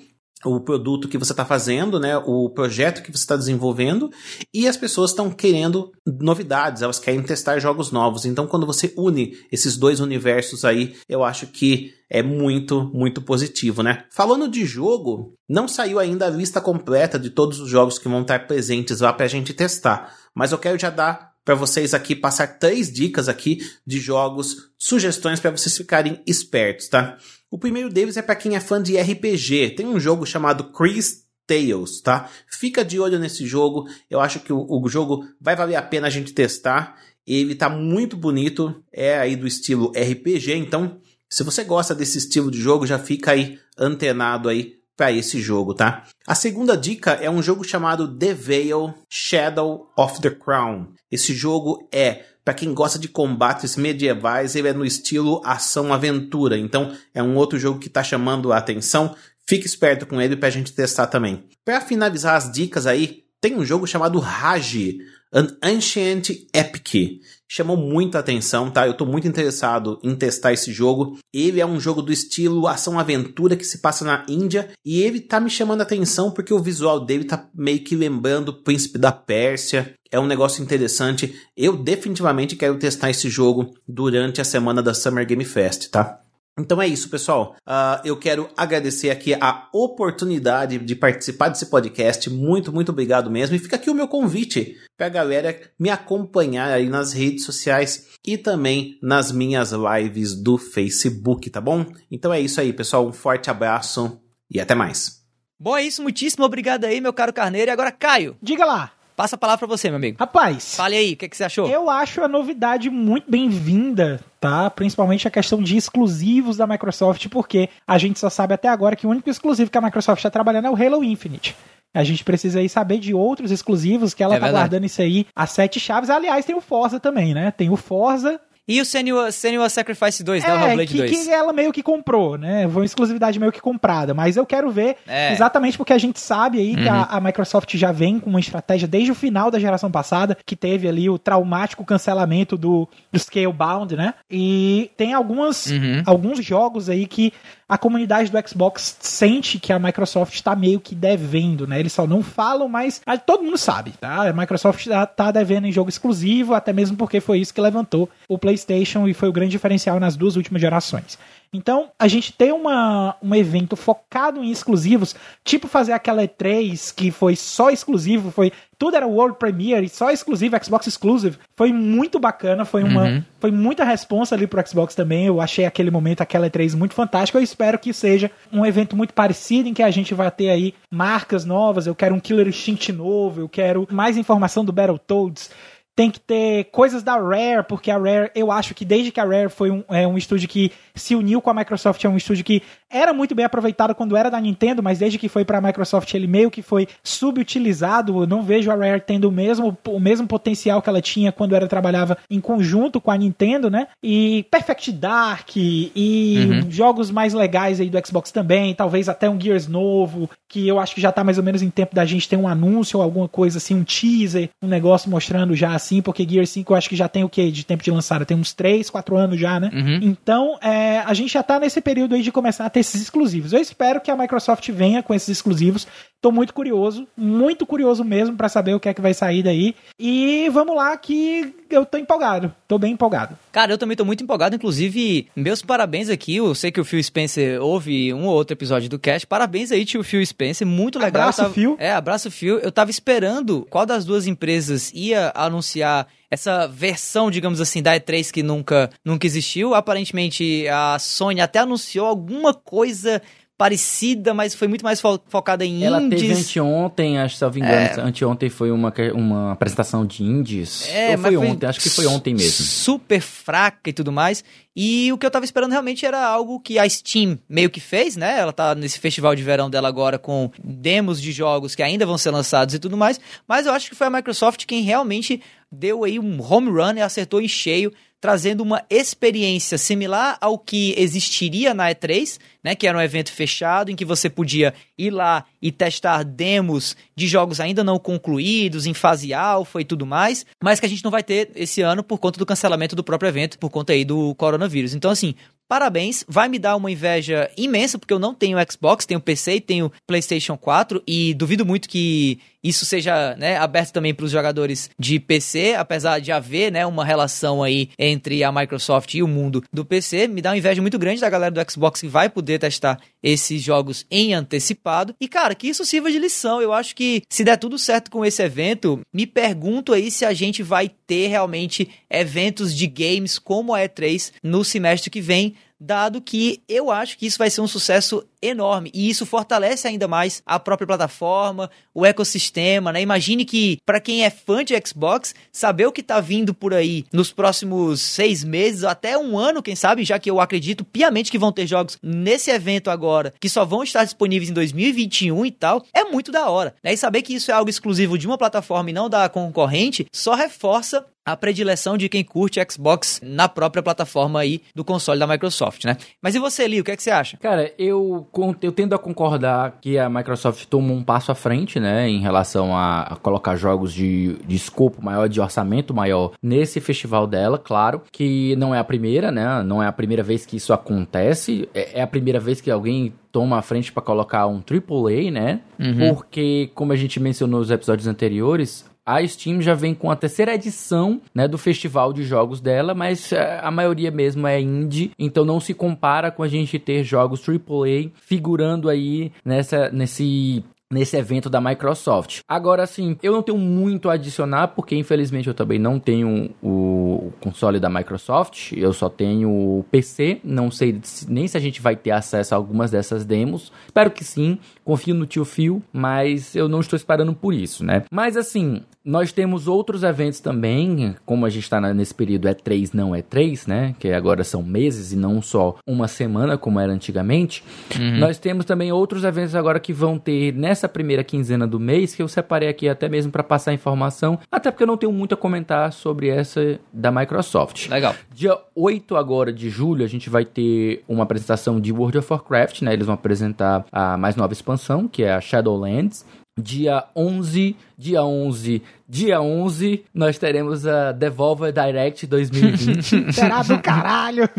o produto que você está fazendo, né, o projeto que você está desenvolvendo, e as pessoas estão querendo novidades, elas querem testar jogos novos. Então, quando você une esses dois universos aí, eu acho que é muito, muito positivo, né? Falando de jogo, não saiu ainda a lista completa de todos os jogos que vão estar presentes lá para a gente testar, mas eu quero já dar para vocês aqui passar três dicas aqui de jogos, sugestões para vocês ficarem espertos, tá? O primeiro deles é para quem é fã de RPG. Tem um jogo chamado Chris Tales, tá? Fica de olho nesse jogo. Eu acho que o, o, jogo vai valer a pena a gente testar. Ele tá muito bonito, é aí do estilo RPG, então se você gosta desse estilo de jogo, já fica aí antenado aí para esse jogo, tá? A segunda dica é um jogo chamado The Veil Shadow of the Crown. Esse jogo é para quem gosta de combates medievais, ele é no estilo ação-aventura. Então, é um outro jogo que está chamando a atenção. Fique esperto com ele para a gente testar também. Para finalizar as dicas aí, tem um jogo chamado Rage, An Ancient Epic. Chamou muita atenção, tá? Eu tô muito interessado em testar esse jogo. Ele é um jogo do estilo ação-aventura que se passa na Índia e ele tá me chamando a atenção porque o visual dele tá meio que lembrando o Príncipe da Pérsia. É um negócio interessante. Eu definitivamente quero testar esse jogo durante a semana da Summer Game Fest, tá? Então é isso, pessoal. Uh, eu quero agradecer aqui a oportunidade de participar desse podcast. Muito, muito obrigado mesmo. E fica aqui o meu convite para a galera me acompanhar aí nas redes sociais e também nas minhas lives do Facebook, tá bom? Então é isso aí, pessoal. Um forte abraço e até mais. Bom, é isso. Muitíssimo obrigado aí, meu caro Carneiro. E agora, Caio. Diga lá. Passa a palavra pra você, meu amigo. Rapaz. Fale aí, o que, que você achou? Eu acho a novidade muito bem-vinda, tá? Principalmente a questão de exclusivos da Microsoft, porque a gente só sabe até agora que o único exclusivo que a Microsoft está trabalhando é o Halo Infinite. A gente precisa aí saber de outros exclusivos que ela é tá verdade. guardando isso aí a sete chaves. Aliás, tem o Forza também, né? Tem o Forza e o Senua, Senua Sacrifice 2, é, da Hellblade que, 2? que ela meio que comprou, né? Foi uma exclusividade meio que comprada. Mas eu quero ver é. exatamente porque a gente sabe aí uhum. que a, uhum. a, Microsoft já vem com uma estratégia desde o final da geração passada, que teve ali o traumático cancelamento do, do Scalebound, né? E tem algumas, uhum. alguns jogos aí que a comunidade do Xbox sente que a Microsoft está meio que devendo, né? Eles só não falam, mas todo mundo sabe, tá? A Microsoft está devendo em jogo exclusivo, até mesmo porque foi isso que levantou o PlayStation e foi o grande diferencial nas duas últimas gerações. Então, a gente tem uma, um evento focado em exclusivos, tipo fazer aquela E3 que foi só exclusivo, foi tudo era World Premiere, só exclusivo, Xbox Exclusive. Foi muito bacana, foi uma uhum. foi muita responsa ali pro Xbox também. Eu achei aquele momento, aquela E3 muito fantástico. Eu espero que seja um evento muito parecido em que a gente vai ter aí marcas novas. Eu quero um Killer Instinct novo, eu quero mais informação do Battletoads tem que ter coisas da Rare, porque a Rare, eu acho que desde que a Rare foi um, é, um estúdio que se uniu com a Microsoft, é um estúdio que era muito bem aproveitado quando era da Nintendo, mas desde que foi para a Microsoft ele meio que foi subutilizado. Eu não vejo a Rare tendo o mesmo, o mesmo potencial que ela tinha quando ela trabalhava em conjunto com a Nintendo, né? E Perfect Dark e uhum. jogos mais legais aí do Xbox também, talvez até um Gears novo, que eu acho que já tá mais ou menos em tempo da gente ter um anúncio ou alguma coisa assim, um teaser, um negócio mostrando já assim, porque Gear 5 eu acho que já tem o que de tempo de lançada? Tem uns 3, 4 anos já, né? Uhum. Então, é, a gente já tá nesse período aí de começar a ter esses exclusivos. Eu espero que a Microsoft venha com esses exclusivos. Tô muito curioso, muito curioso mesmo para saber o que é que vai sair daí. E vamos lá que eu tô empolgado, tô bem empolgado. Cara, eu também tô muito empolgado, inclusive, meus parabéns aqui. Eu sei que o Phil Spencer ouve um ou outro episódio do cast. Parabéns aí, tio Phil Spencer, muito legal. Abraço, tava... Phil. É, abraço, Phil. Eu tava esperando qual das duas empresas ia anunciar essa versão, digamos assim, da E3 que nunca, nunca existiu. Aparentemente, a Sony até anunciou alguma coisa parecida, mas foi muito mais fo focada em Ela indies. teve anteontem, acho que se eu me engano, é... anteontem foi uma, uma apresentação de indies. É, Ou foi ontem, acho que foi ontem mesmo. Super fraca e tudo mais. E o que eu tava esperando realmente era algo que a Steam meio que fez, né? Ela tá nesse festival de verão dela agora com demos de jogos que ainda vão ser lançados e tudo mais. Mas eu acho que foi a Microsoft quem realmente deu aí um home run e acertou em cheio trazendo uma experiência similar ao que existiria na E3, né, que era um evento fechado em que você podia ir lá e testar demos de jogos ainda não concluídos, em fase alfa e tudo mais, mas que a gente não vai ter esse ano por conta do cancelamento do próprio evento, por conta aí do coronavírus. Então, assim, parabéns, vai me dar uma inveja imensa, porque eu não tenho Xbox, tenho PC e tenho PlayStation 4, e duvido muito que isso seja né, aberto também para os jogadores de PC, apesar de haver né, uma relação aí entre a Microsoft e o mundo do PC. Me dá uma inveja muito grande da galera do Xbox que vai poder testar esses jogos em antecipado. E, cara, que isso sirva de lição. Eu acho que se der tudo certo com esse evento, me pergunto aí se a gente vai ter realmente eventos de games como a E3 no semestre que vem dado que eu acho que isso vai ser um sucesso enorme e isso fortalece ainda mais a própria plataforma, o ecossistema, né? Imagine que para quem é fã de Xbox, saber o que tá vindo por aí nos próximos seis meses, até um ano, quem sabe, já que eu acredito piamente que vão ter jogos nesse evento agora, que só vão estar disponíveis em 2021 e tal, é muito da hora. Né? E saber que isso é algo exclusivo de uma plataforma e não da concorrente, só reforça a predileção de quem curte Xbox na própria plataforma aí do console da Microsoft, né? Mas e você, Lee, o que é que você acha? Cara, eu, eu tendo a concordar que a Microsoft tomou um passo à frente, né, em relação a, a colocar jogos de, de escopo maior, de orçamento maior nesse festival dela, claro, que não é a primeira, né, não é a primeira vez que isso acontece, é, é a primeira vez que alguém toma a frente para colocar um AAA, né? Uhum. Porque, como a gente mencionou nos episódios anteriores, a Steam já vem com a terceira edição, né, do festival de jogos dela, mas é, a maioria mesmo é indie, então não se compara com a gente ter jogos AAA figurando aí nessa nesse nesse evento da Microsoft. Agora sim, eu não tenho muito a adicionar porque infelizmente eu também não tenho o console da Microsoft, eu só tenho o PC, não sei nem se a gente vai ter acesso a algumas dessas demos. Espero que sim, confio no tio Phil, mas eu não estou esperando por isso, né? Mas assim, nós temos outros eventos também, como a gente está nesse período E3 não E3, né? Que agora são meses e não só uma semana, como era antigamente. Uhum. Nós temos também outros eventos agora que vão ter nessa primeira quinzena do mês, que eu separei aqui até mesmo para passar informação, até porque eu não tenho muito a comentar sobre essa da Microsoft. Legal. Dia 8 agora de julho, a gente vai ter uma apresentação de World of Warcraft, né? Eles vão apresentar a mais nova expansão, que é a Shadowlands. Dia 11, dia 11, dia 11, nós teremos a Devolver Direct 2020. Será do caralho!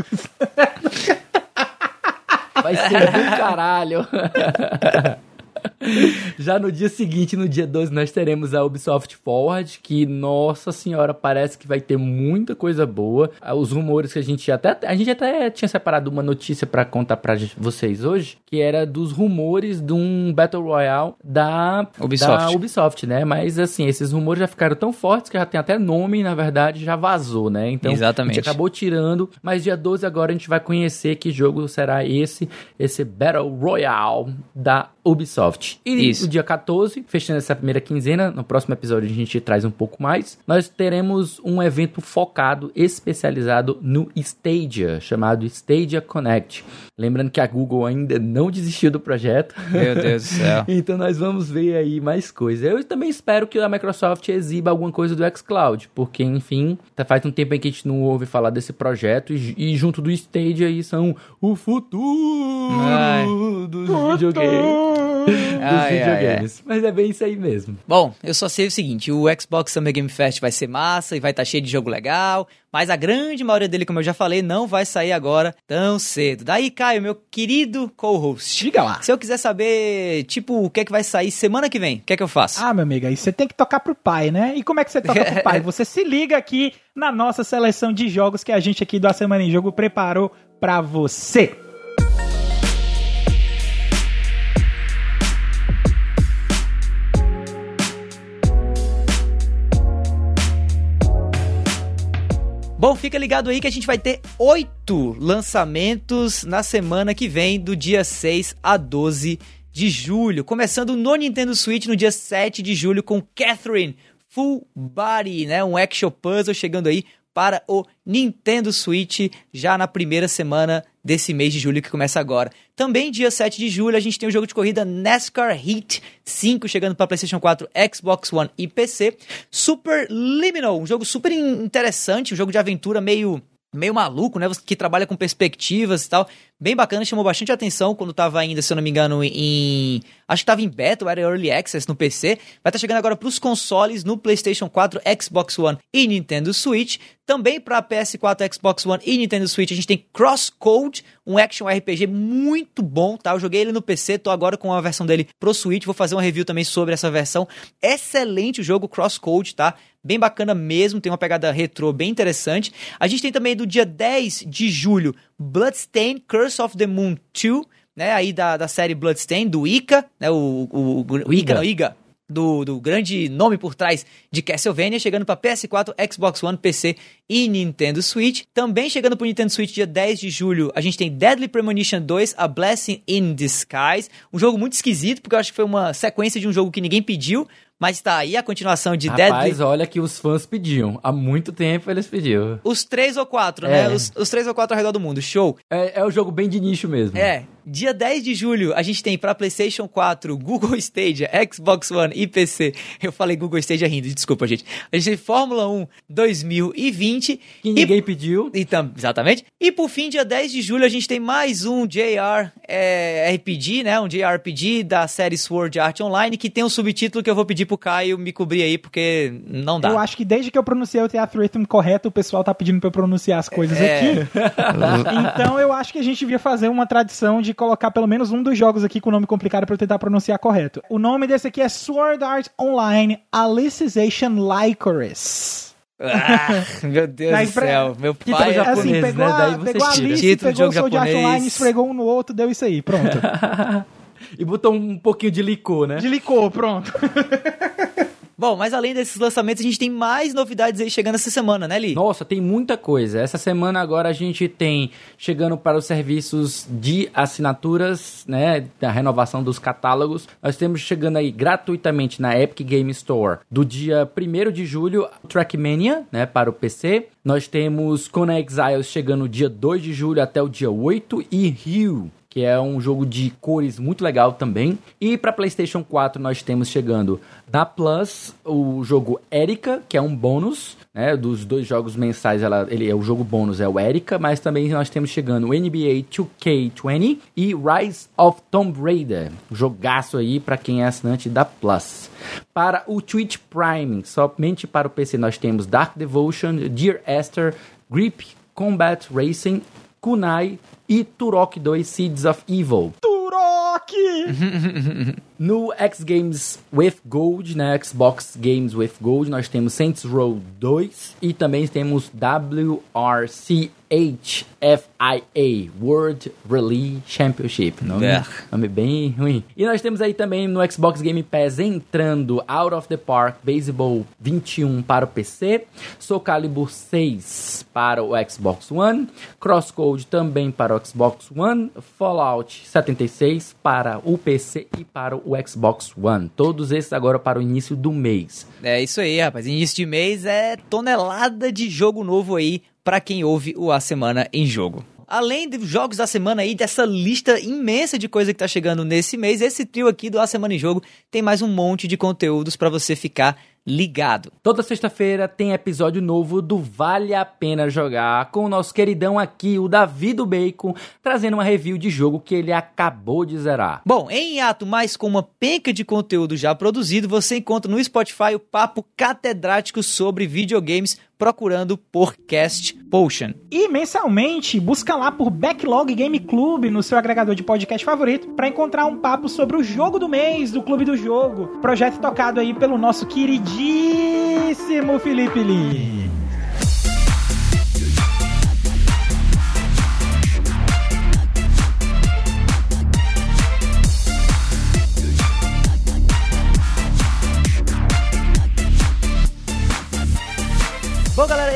Vai ser do caralho! Já no dia seguinte, no dia 12, nós teremos a Ubisoft Forward, que, nossa senhora, parece que vai ter muita coisa boa. Ah, os rumores que a gente até. A gente até tinha separado uma notícia para contar para vocês hoje, que era dos rumores de um Battle Royale da Ubisoft. da Ubisoft, né? Mas assim, esses rumores já ficaram tão fortes que já tem até nome, na verdade, já vazou, né? Então, Exatamente. a gente acabou tirando, mas dia 12 agora a gente vai conhecer que jogo será esse, esse Battle Royale da Ubisoft. E Isso. no dia 14, fechando essa primeira quinzena, no próximo episódio a gente traz um pouco mais, nós teremos um evento focado, especializado no Stadia, chamado Stadia Connect. Lembrando que a Google ainda não desistiu do projeto. Meu Deus do céu. então nós vamos ver aí mais coisas. Eu também espero que a Microsoft exiba alguma coisa do xCloud, porque, enfim, tá faz um tempo que a gente não ouve falar desse projeto e, e junto do Stadia aí são o futuro Ai. dos videogames dos videogames. Mas é bem isso aí mesmo. Bom, eu só sei o seguinte: o Xbox Summer Game Fest vai ser massa e vai estar tá cheio de jogo legal. Mas a grande maioria dele, como eu já falei, não vai sair agora tão cedo. Daí, Caio, meu querido co-host. Diga lá. Se eu quiser saber, tipo, o que é que vai sair semana que vem, o que é que eu faço? Ah, meu amigo, aí você tem que tocar pro pai, né? E como é que você toca pro pai? Você se liga aqui na nossa seleção de jogos que a gente aqui do A Semana em Jogo preparou para você. Bom, fica ligado aí que a gente vai ter oito lançamentos na semana que vem, do dia 6 a 12 de julho. Começando no Nintendo Switch no dia 7 de julho com Catherine Full Body, né? Um action puzzle chegando aí para o Nintendo Switch já na primeira semana desse mês de julho que começa agora. Também dia 7 de julho a gente tem o jogo de corrida NASCAR Heat 5 chegando para PlayStation 4, Xbox One e PC. Super Liminal, um jogo super interessante, um jogo de aventura meio meio maluco, né? Que trabalha com perspectivas e tal. Bem bacana, chamou bastante atenção quando tava ainda, se eu não me engano, em. Acho que tava em beta, era Early Access no PC. Vai estar tá chegando agora pros consoles no PlayStation 4, Xbox One e Nintendo Switch. Também para PS4, Xbox One e Nintendo Switch a gente tem Crosscode, um action RPG muito bom, tá? Eu joguei ele no PC, tô agora com a versão dele pro Switch, vou fazer uma review também sobre essa versão. Excelente o jogo Crosscode, tá? Bem bacana mesmo, tem uma pegada retrô bem interessante. A gente tem também do dia 10 de julho Bloodstained Curse of the Moon 2, né? Aí da, da série Bloodstained, do Ica, né? O, o, o, o Ica, não, Iga do, do grande nome por trás de Castlevania, chegando para PS4, Xbox One, PC e Nintendo Switch. Também chegando para Nintendo Switch dia 10 de julho, a gente tem Deadly Premonition 2, A Blessing in Disguise. Um jogo muito esquisito, porque eu acho que foi uma sequência de um jogo que ninguém pediu, mas tá aí a continuação de Rapaz, Deadly. Mas olha que os fãs pediam. Há muito tempo eles pediam. Os três ou quatro, né? é. né? Os, os, três ou quatro ao redor do mundo. Show. É, é um jogo bem de nicho mesmo. É. Dia 10 de julho, a gente tem para PlayStation 4, Google Stadia, Xbox One e PC. Eu falei Google Stadia rindo, desculpa, gente. A gente tem Fórmula 1 2020. Que ninguém e, pediu. E, exatamente. E por fim, dia 10 de julho, a gente tem mais um JR é, RPG, né? Um JRPG da série Sword Art Online, que tem um subtítulo que eu vou pedir pro Caio me cobrir aí, porque não dá. Eu acho que desde que eu pronunciei o Theater Rhythm correto, o pessoal tá pedindo pra eu pronunciar as coisas é. aqui. então eu acho que a gente devia fazer uma tradição de colocar pelo menos um dos jogos aqui com o nome complicado para eu tentar pronunciar correto. O nome desse aqui é Sword Art Online Alicization Lycoris. Ah, meu Deus Daí, do céu, meu pai então, é japonês, assim, pegou né? Daí você pegou a Alice, Título pegou o Sword Art Online, esfregou um no outro, deu isso aí, pronto. e botou um pouquinho de licor, né? De licor, pronto. Bom, mas além desses lançamentos, a gente tem mais novidades aí chegando essa semana, né, Li? Nossa, tem muita coisa. Essa semana agora a gente tem chegando para os serviços de assinaturas, né, da renovação dos catálogos. Nós temos chegando aí gratuitamente na Epic Game Store do dia 1 de julho, Trackmania, né, para o PC. Nós temos Conan Exiles chegando dia 2 de julho até o dia 8 e Hue que é um jogo de cores muito legal também. E para PlayStation 4 nós temos chegando da Plus o jogo Erika, que é um bônus, né, dos dois jogos mensais, ela, ele é o jogo bônus é o Erika, mas também nós temos chegando o NBA 2K20 e Rise of Tomb Raider, jogaço aí para quem é assinante da Plus. Para o Twitch Prime, somente para o PC nós temos Dark Devotion, Dear Esther, Grip Combat Racing, Kunai, e Turok 2 Seeds of Evil. Turok! no X Games with Gold, né, Xbox Games with Gold, nós temos Saints Row 2 e também temos WRC HFIA World Rally Championship. Nome, é. nome bem ruim. E nós temos aí também no Xbox Game Pass entrando Out of the Park Baseball 21 para o PC, Soul Calibur 6 para o Xbox One, Crosscode também para o Xbox One, Fallout 76 para o PC e para o Xbox One. Todos esses agora para o início do mês. É isso aí, rapaz. Início de mês é tonelada de jogo novo aí para quem ouve o A Semana em Jogo. Além dos jogos da semana aí, dessa lista imensa de coisa que tá chegando nesse mês, esse trio aqui do A Semana em Jogo tem mais um monte de conteúdos para você ficar ligado. Toda sexta-feira tem episódio novo do Vale a Pena Jogar com o nosso queridão aqui, o Davi do Bacon, trazendo uma review de jogo que ele acabou de zerar. Bom, em ato, mais com uma penca de conteúdo já produzido, você encontra no Spotify o papo catedrático sobre videogames procurando por Cast Potion. E mensalmente, busca lá por Backlog Game Club no seu agregador de podcast favorito para encontrar um papo sobre o jogo do mês do Clube do Jogo, projeto tocado aí pelo nosso queridíssimo Felipe Lee.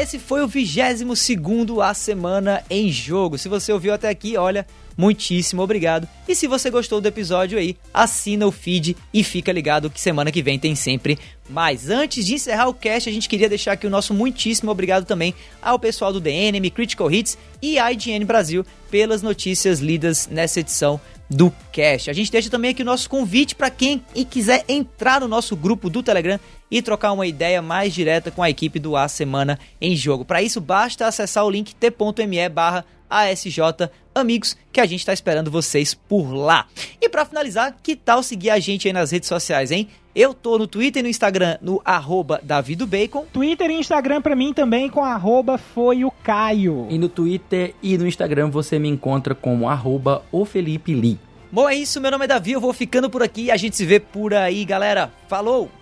Esse foi o 22 segundo A Semana em Jogo. Se você ouviu até aqui, olha, muitíssimo obrigado. E se você gostou do episódio aí, assina o feed e fica ligado que semana que vem tem sempre mais. Antes de encerrar o cast, a gente queria deixar aqui o nosso muitíssimo obrigado também ao pessoal do DNM, Critical Hits e IGN Brasil pelas notícias lidas nessa edição do cast. A gente deixa também aqui o nosso convite para quem quiser entrar no nosso grupo do Telegram e trocar uma ideia mais direta com a equipe do A Semana em Jogo. Para isso, basta acessar o link t.me barra ASJ Amigos, que a gente está esperando vocês por lá. E para finalizar, que tal seguir a gente aí nas redes sociais, hein? Eu tô no Twitter e no Instagram no arroba Davidobacon. Twitter e Instagram para mim também com arroba foi o Caio. E no Twitter e no Instagram você me encontra como arroba o Felipe Lee. Bom, é isso, meu nome é Davi, eu vou ficando por aqui e a gente se vê por aí, galera. Falou!